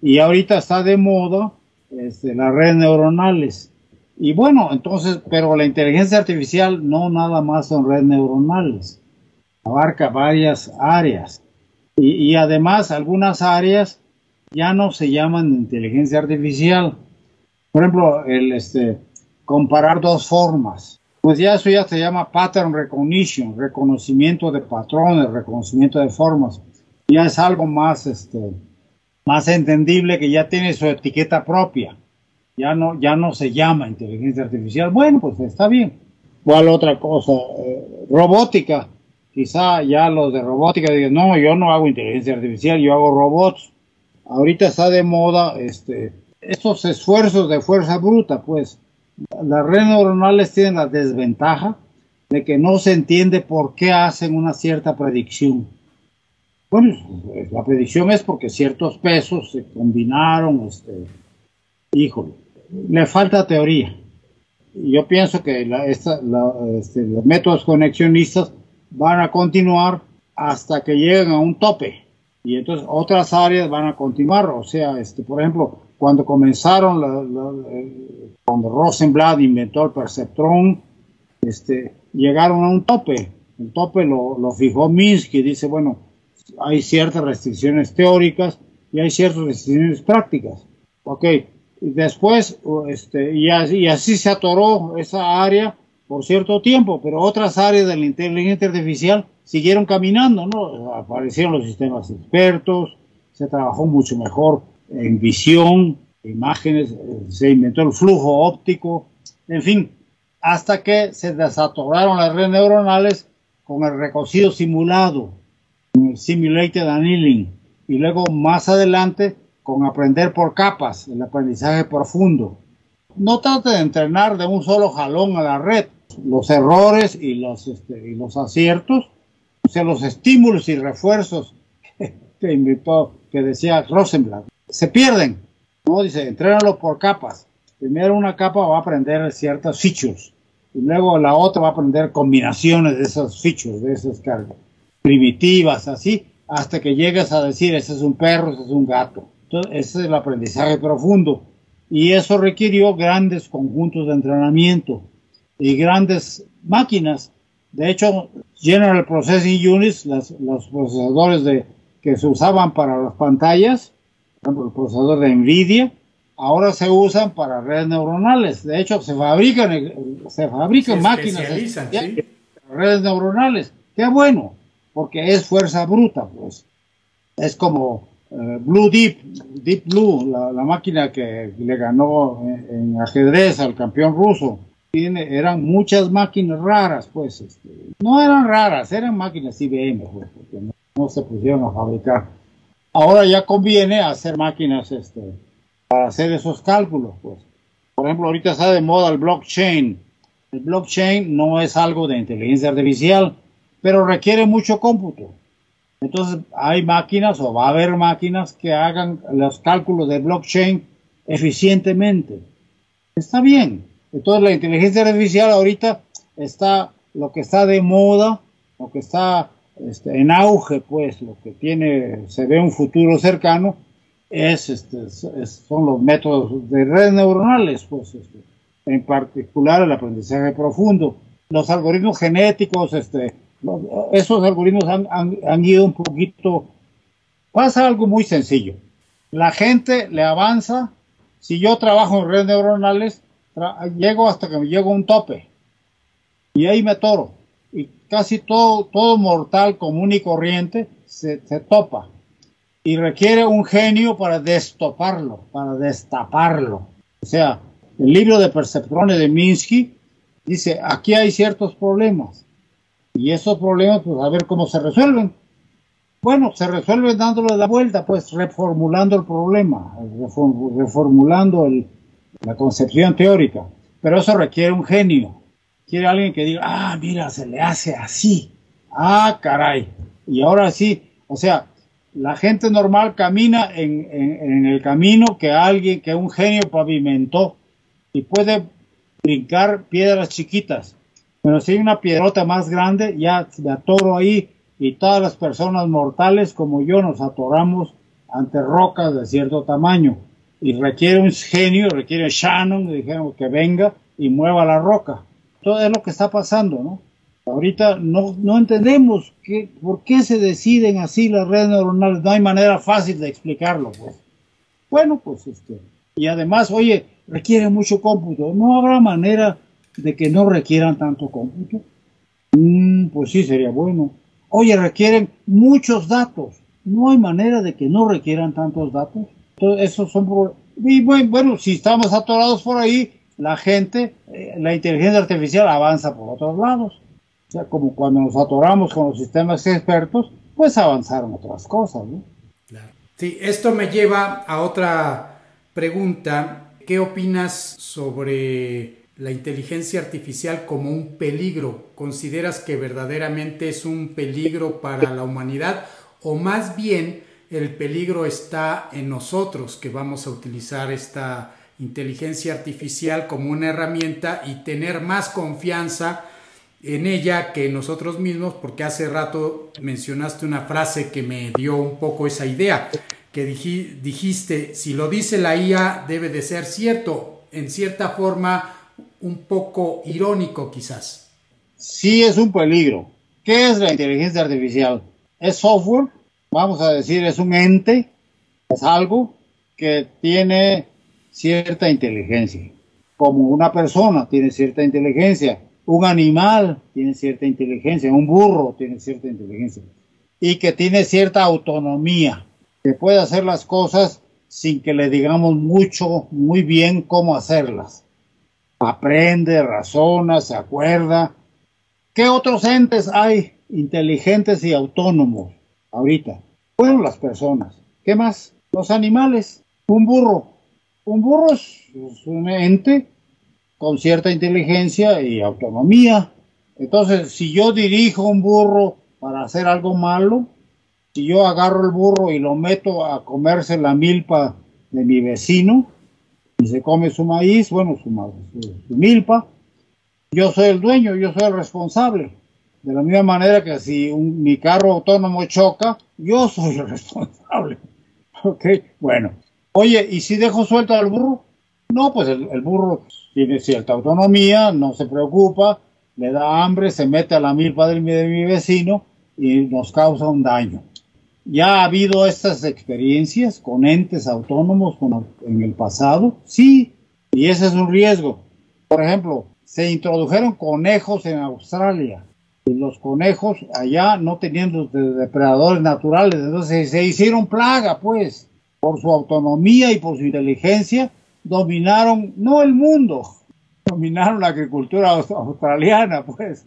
Y ahorita está de moda este, las redes neuronales. Y bueno, entonces, pero la inteligencia artificial no nada más son redes neuronales, abarca varias áreas. Y, y además algunas áreas ya no se llaman inteligencia artificial. Por ejemplo, el este, comparar dos formas pues ya eso ya se llama pattern recognition, reconocimiento de patrones, reconocimiento de formas. Ya es algo más, este, más entendible que ya tiene su etiqueta propia. Ya no, ya no se llama inteligencia artificial. Bueno, pues está bien. ¿Cuál otra cosa? Eh, robótica. Quizá ya los de robótica digan, no, yo no hago inteligencia artificial, yo hago robots. Ahorita está de moda este, estos esfuerzos de fuerza bruta, pues las redes neuronales tienen la desventaja de que no se entiende por qué hacen una cierta predicción. Bueno, la predicción es porque ciertos pesos se combinaron, este, híjole, le falta teoría. Yo pienso que este, los métodos conexionistas van a continuar hasta que lleguen a un tope y entonces otras áreas van a continuar. O sea, este, por ejemplo, cuando comenzaron, cuando Rosenblatt inventó el perceptrón, este, llegaron a un tope. El tope lo, lo fijó Minsky, dice, bueno, hay ciertas restricciones teóricas y hay ciertas restricciones prácticas. Ok, después, este, y así, y así se atoró esa área por cierto tiempo, pero otras áreas de la inteligencia artificial siguieron caminando, ¿no? Aparecieron los sistemas expertos, se trabajó mucho mejor en visión, imágenes, se inventó el flujo óptico, en fin, hasta que se desatoraron las redes neuronales con el recocido simulado, con el simulated annealing, y luego más adelante con aprender por capas, el aprendizaje profundo. No trate de entrenar de un solo jalón a la red. Los errores y los, este, y los aciertos, o sea, los estímulos y refuerzos que invitó, que decía Rosenblatt, se pierden. ¿no? Dice, entrénalo por capas. Primero una capa va a aprender ciertos features y luego la otra va a aprender combinaciones de esos features, de esas cargas primitivas, así, hasta que llegues a decir, ese es un perro, ese es un gato. Entonces, ese es el aprendizaje profundo. Y eso requirió grandes conjuntos de entrenamiento y grandes máquinas. De hecho, General Processing Units, los procesadores que se usaban para las pantallas, ejemplo, el procesador de NVIDIA, ahora se usan para redes neuronales. De hecho, se fabrican, se fabrican máquinas de redes neuronales. Qué bueno, porque es fuerza bruta, pues. Es como eh, Blue Deep, Deep Blue, la, máquina que le ganó en, ajedrez al campeón ruso. Tiene, eran muchas máquinas raras, pues. Este, no eran raras, eran máquinas IBM, pues, porque no, no se pusieron a fabricar. Ahora ya conviene hacer máquinas este, para hacer esos cálculos. Pues. Por ejemplo, ahorita está de moda el blockchain. El blockchain no es algo de inteligencia artificial, pero requiere mucho cómputo. Entonces hay máquinas o va a haber máquinas que hagan los cálculos de blockchain eficientemente. Está bien. Entonces la inteligencia artificial ahorita está lo que está de moda, lo que está este, en auge, pues lo que tiene, se ve un futuro cercano, es, este, son los métodos de redes neuronales, pues, este, en particular el aprendizaje profundo. Los algoritmos genéticos, este, esos algoritmos han, han, ido un poquito. Pasa algo muy sencillo. La gente le avanza. Si yo trabajo en redes neuronales, llego hasta que me llego a un tope. Y ahí me toro. Y casi todo, todo mortal común y corriente se, se topa y requiere un genio para destoparlo, para destaparlo. O sea, el libro de perceptrones de Minsky dice, aquí hay ciertos problemas y esos problemas, pues a ver cómo se resuelven. Bueno, se resuelven dándole la vuelta, pues reformulando el problema, reformulando la concepción teórica. Pero eso requiere un genio. Quiere alguien que diga, ah, mira, se le hace así. Ah, caray. Y ahora sí, o sea, la gente normal camina en, el camino que alguien, que un genio pavimentó y puede brincar piedras chiquitas. Pero si hay una piedrota más grande, ya me atoro ahí y todas las personas mortales como yo nos atoramos ante rocas de cierto tamaño. Y requiere un genio, requiere Shannon, dijéramos que venga y mueva la roca. Todo es lo que está pasando, ¿no? Ahorita no, no entendemos por qué se deciden así las redes neuronales. No hay manera fácil de explicarlo, pues. Bueno, pues este. Y además, oye, requiere mucho cómputo. ¿No habrá manera de que no requieran tanto cómputo? Mm, pues sí, sería bueno. Oye, requieren muchos datos. No hay manera de que no requieran tantos datos. Entonces, esos son. Y bueno, bueno, si estamos atorados por ahí, la gente, eh, la inteligencia artificial avanza por otros lados sea, como cuando nos atoramos con los sistemas expertos, pues avanzaron otras cosas. Sí, esto me lleva a otra pregunta. ¿Qué opinas sobre la inteligencia artificial como un peligro? ¿Consideras que verdaderamente es un peligro para la humanidad o más bien el peligro está en nosotros que vamos a utilizar esta inteligencia artificial como una herramienta y tener más confianza en ella que nosotros mismos, porque hace rato mencionaste una frase que me dio un poco esa idea, que dijiste, si lo dice la IA debe de ser cierto, en cierta forma un poco irónico quizás. Sí es un peligro. ¿Qué es la inteligencia artificial? Es software, vamos a decir, es un ente, es algo que tiene cierta inteligencia, como una persona tiene cierta inteligencia un animal tiene cierta inteligencia, un burro tiene cierta inteligencia y que tiene cierta autonomía, que puede hacer las cosas sin que le digamos mucho, muy bien cómo hacerlas. Aprende, razona, se acuerda. ¿Qué otros entes hay inteligentes y autónomos ahorita? Bueno, las personas. ¿Qué más? Los animales. Un burro. Un burro es un ente con cierta inteligencia y autonomía. Entonces, si yo dirijo un burro para hacer algo malo, si yo agarro el burro y lo meto a comerse la milpa de mi vecino y se come su maíz, bueno, su, milpa, yo soy el dueño, yo soy el responsable. De la misma manera que si mi carro autónomo choca, yo soy el responsable. ok, bueno. Oye, ¿y si dejo suelto al burro? No, pues el burro tiene cierta autonomía, no se preocupa, le da hambre, se mete a la milpa de mi, de mi vecino y nos causa un daño. Ya ha habido estas experiencias con entes autónomos en el pasado, sí, y ese es un riesgo. Por ejemplo, se introdujeron conejos en Australia. Y los conejos allá no tenían depredadores naturales, entonces se hicieron plaga, pues, por su autonomía y por su inteligencia, dominaron, no el mundo, dominaron la agricultura australiana, pues.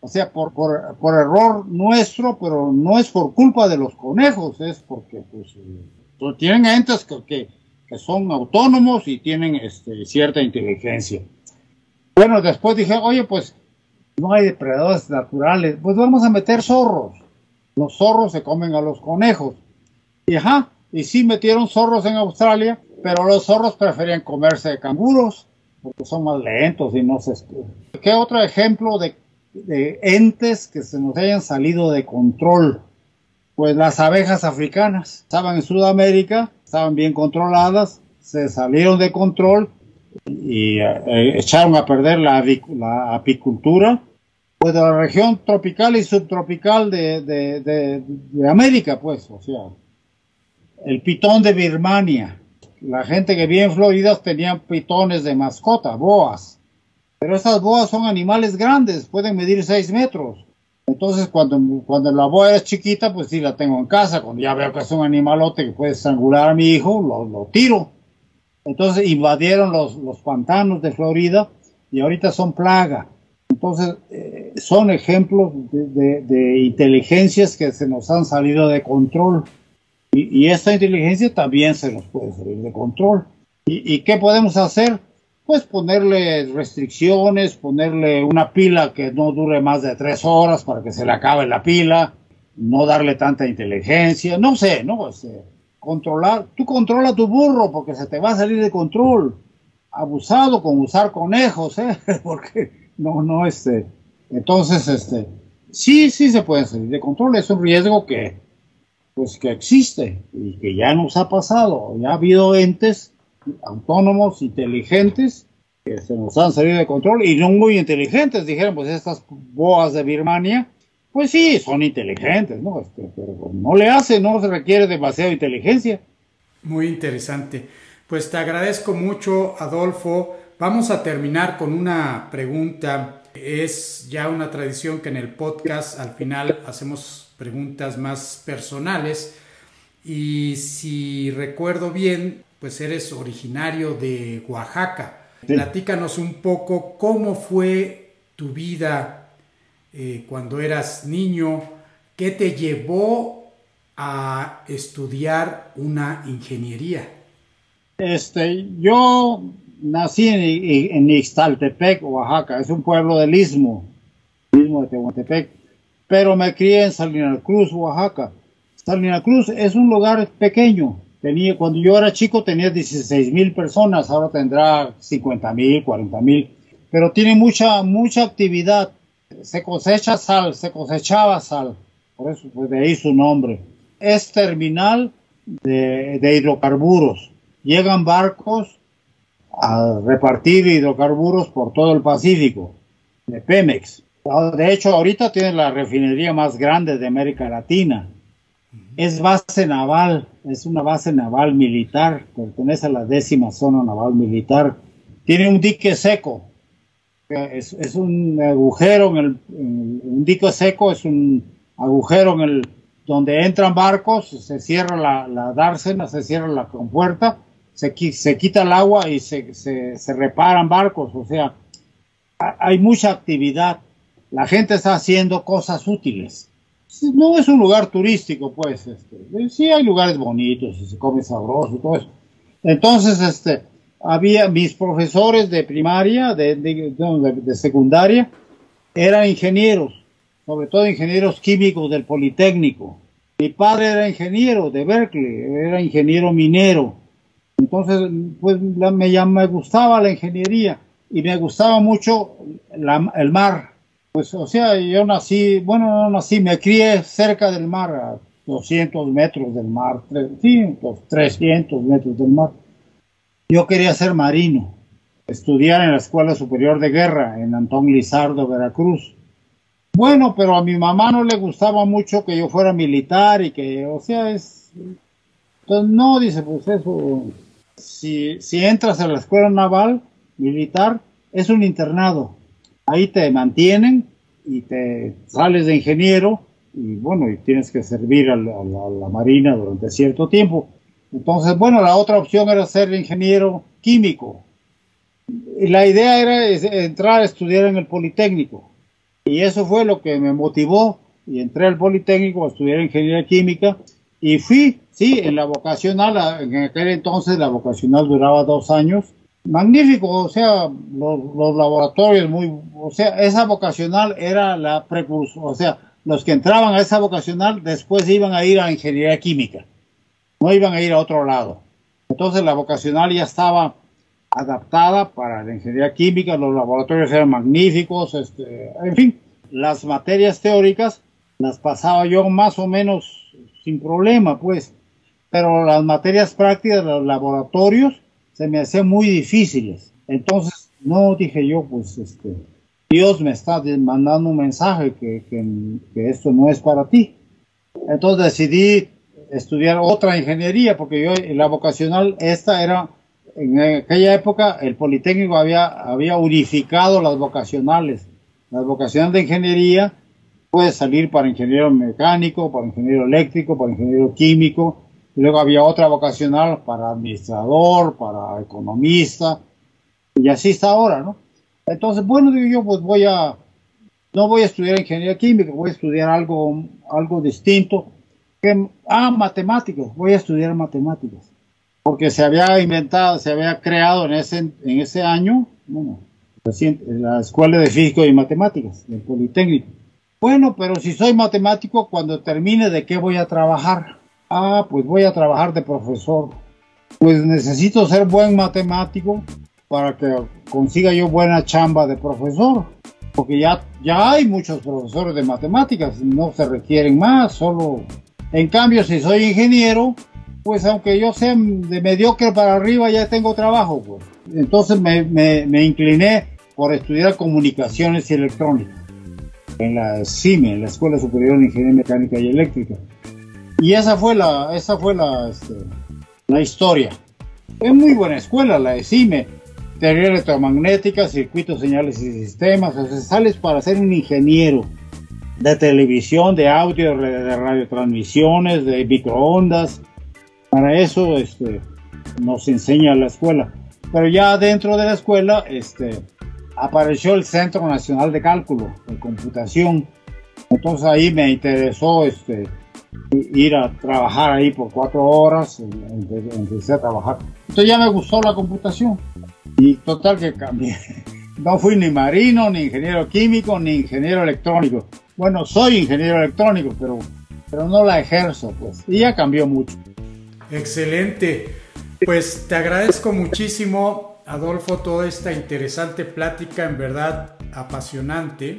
O sea, por, por, por, error nuestro, pero no es por culpa de los conejos, es porque pues, eh, tienen entes que, que, son autónomos y tienen este, cierta inteligencia. Bueno, después dije, oye, pues no hay depredadores naturales, pues vamos a meter zorros. Los zorros se comen a los conejos. Y ajá, y sí metieron zorros en Australia, pero los zorros preferían comerse canguros porque son más lentos y no se... ¿Qué otro ejemplo de, entes que se nos hayan salido de control? Pues las abejas africanas estaban en Sudamérica, estaban bien controladas, se salieron de control y eh, echaron a perder la, apicultura pues de la región tropical y subtropical de, de América, pues, o sea, el pitón de Birmania, la gente que vive en Florida tenían pitones de mascota, boas. Pero estas boas son animales grandes, pueden medir 6 metros. Entonces, cuando, cuando la boa es chiquita, pues sí la tengo en casa. Cuando ya veo que es un animalote que puede estrangular a mi hijo, lo, tiro. Entonces, invadieron los, los, pantanos de Florida y ahorita son plaga. Entonces, eh, son ejemplos de inteligencias que se nos han salido de control. Y, esta inteligencia también se nos puede salir de control. ¿Y, qué podemos hacer? Pues ponerle restricciones, ponerle una pila que no dure más de tres horas para que se le acabe la pila, no darle tanta inteligencia, no sé, ¿no? Este, controlar, tú controla tu burro porque se te va a salir de control. Abusado con usar conejos, ¿eh? porque no, no, este. Entonces, este, sí, sí se puede salir de control, es un riesgo que, pues que existe y que ya nos ha pasado. Ya ha habido entes autónomos, inteligentes, que se nos han salido de control y no muy inteligentes. Dijeron, pues estas boas de Birmania, pues sí, son inteligentes, ¿no? Este, pero no le hace, no se requiere demasiada inteligencia. Muy interesante. Pues te agradezco mucho, Adolfo. Vamos a terminar con una pregunta. Es ya una tradición que en el podcast al final hacemos preguntas más personales. Y si recuerdo bien, pues eres originario de Oaxaca. Platícanos un poco cómo fue tu vida eh, cuando eras niño, qué te llevó a estudiar una ingeniería. Este, yo nací en, en Ixtaltepec, Oaxaca, es un pueblo del Istmo, Istmo de Tehuantepec pero me crié en Salina Cruz, Oaxaca. Salina Cruz es un lugar pequeño. Tenía, cuando yo era chico tenía 16 mil personas, ahora tendrá 50 mil, 40 mil, pero tiene mucha, mucha actividad. Se cosecha sal, se cosechaba sal, por eso pues de ahí su nombre. Es terminal de, de hidrocarburos. Llegan barcos a repartir hidrocarburos por todo el Pacífico, de Pemex. De hecho, ahorita tiene la refinería más grande de América Latina. Es base naval, es una base naval militar, pertenece a la décima zona naval militar. Tiene un dique seco, Es, un agujero en el, un dique seco, es un agujero en el donde entran barcos, se cierra la, la dársena, se cierra la compuerta, se, se quita el agua y se, se, se reparan barcos, o sea, hay mucha actividad, la gente está haciendo cosas útiles. No es un lugar turístico, pues, este, sí hay lugares bonitos y se come sabroso y todo eso. Entonces, este, había mis profesores de primaria, de, de, secundaria, eran ingenieros, sobre todo ingenieros químicos del Politécnico. Mi padre era ingeniero de Berkeley, era ingeniero minero. Entonces, pues me, me gustaba la ingeniería y me gustaba mucho el mar. Pues, o sea, yo nací, bueno, no nací, me crié cerca del mar, a 200 metros del mar, sí, 300 metros del mar. Yo quería ser marino, estudiar en la Escuela Superior de Guerra en Antón Lizardo, Veracruz. Bueno, pero a mi mamá no le gustaba mucho que yo fuera militar y que, o sea, es... Entonces, no, dice, pues eso, si, si entras a la escuela naval militar, es un internado. Ahí te mantienen y te sales de ingeniero y bueno, y tienes que servir a la marina durante cierto tiempo. Entonces, bueno, la otra opción era ser ingeniero químico. Y la idea era entrar a estudiar en el Politécnico. Y eso fue lo que me motivó y entré al Politécnico a estudiar ingeniería química y fui, sí, en la vocacional, en aquel entonces la vocacional duraba dos años. Magnífico, o sea, los, laboratorios muy, o sea, esa vocacional era la precursor, o sea, los que entraban a esa vocacional después iban a ir a ingeniería química no iban a ir a otro lado. Entonces la vocacional ya estaba adaptada para la ingeniería química, los laboratorios eran magníficos, este, en fin, las materias teóricas las pasaba yo más o menos sin problema, pues, pero las materias prácticas, los laboratorios, se me hacían muy difíciles. Entonces, no dije yo, pues, este, Dios me está mandando un mensaje que, que, esto no es para ti. Entonces decidí estudiar otra ingeniería, porque yo, la vocacional, esta era, en aquella época, el Politécnico había, había unificado las vocacionales. La vocacional de ingeniería puede salir para ingeniero mecánico, para ingeniero eléctrico, para ingeniero químico, luego había otra vocacional para administrador, para economista, y así está ahora, ¿no? Entonces, bueno, digo yo, pues voy a, no voy a estudiar ingeniería química, voy a estudiar algo, algo distinto ah, matemáticos, voy a estudiar matemáticas. Porque se había inventado, se había creado en ese, en ese año, bueno, la Escuela de Físico y Matemáticas, del Politécnico. Bueno, pero si soy matemático, cuando termine, ¿de qué voy a trabajar? Ah, pues voy a trabajar de profesor. Pues necesito ser buen matemático para que consiga yo buena chamba de profesor. Porque ya, ya hay muchos profesores de matemáticas, no se requieren más, solo en cambio, si soy ingeniero, pues aunque yo sea de mediocre para arriba, ya tengo trabajo. Pues. Entonces me, me, incliné por estudiar comunicaciones y electrónica en la CIME, en la Escuela Superior de Ingeniería Mecánica y Eléctrica. Y esa fue la, esa fue la, este, la historia. Es muy buena escuela la de CIME. Teoría electromagnética, circuitos, señales y sistemas. O sea, sales para ser un ingeniero de televisión, de audio, de radiotransmisiones, de microondas. Para eso este, nos enseña la escuela. Pero ya dentro de la escuela este, apareció el Centro Nacional de Cálculo, de Computación. Entonces ahí me interesó este, ir a trabajar ahí por cuatro horas, empecé a trabajar. Entonces ya me gustó la computación y total que cambié. No fui ni marino, ni ingeniero químico, ni ingeniero electrónico bueno, soy ingeniero electrónico, pero, pero no la ejerzo, pues. Y ya cambió mucho. Excelente. Pues te agradezco muchísimo, Adolfo, toda esta interesante plática, en verdad apasionante.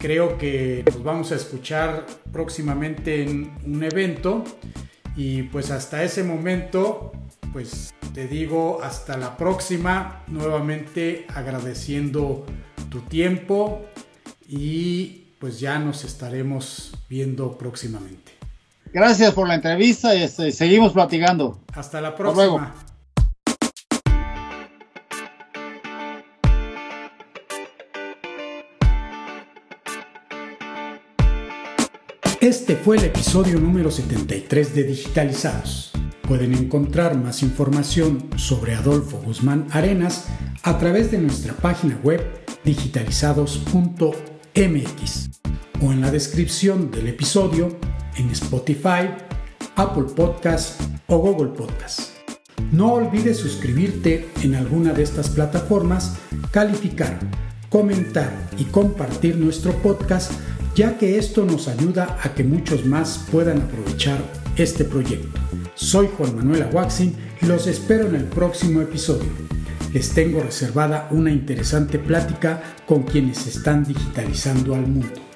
Creo que nos vamos a escuchar próximamente en un evento y pues hasta ese momento, pues te digo hasta la próxima, nuevamente agradeciendo tu tiempo y pues ya nos estaremos viendo próximamente. Gracias por la entrevista y este, seguimos platicando. Hasta la próxima. Este fue el episodio número 73 de Digitalizados. Pueden encontrar más información sobre Adolfo Guzmán Arenas a través de nuestra página web digitalizados.mx o en la descripción del episodio en Spotify, Apple Podcast o Google Podcast. No olvides suscribirte en alguna de estas plataformas, calificar, comentar y compartir nuestro podcast, ya que esto nos ayuda a que muchos más puedan aprovechar este proyecto. Soy Juan Manuel Aguaxin y los espero en el próximo episodio. Les tengo reservada una interesante plática con quienes están digitalizando al mundo.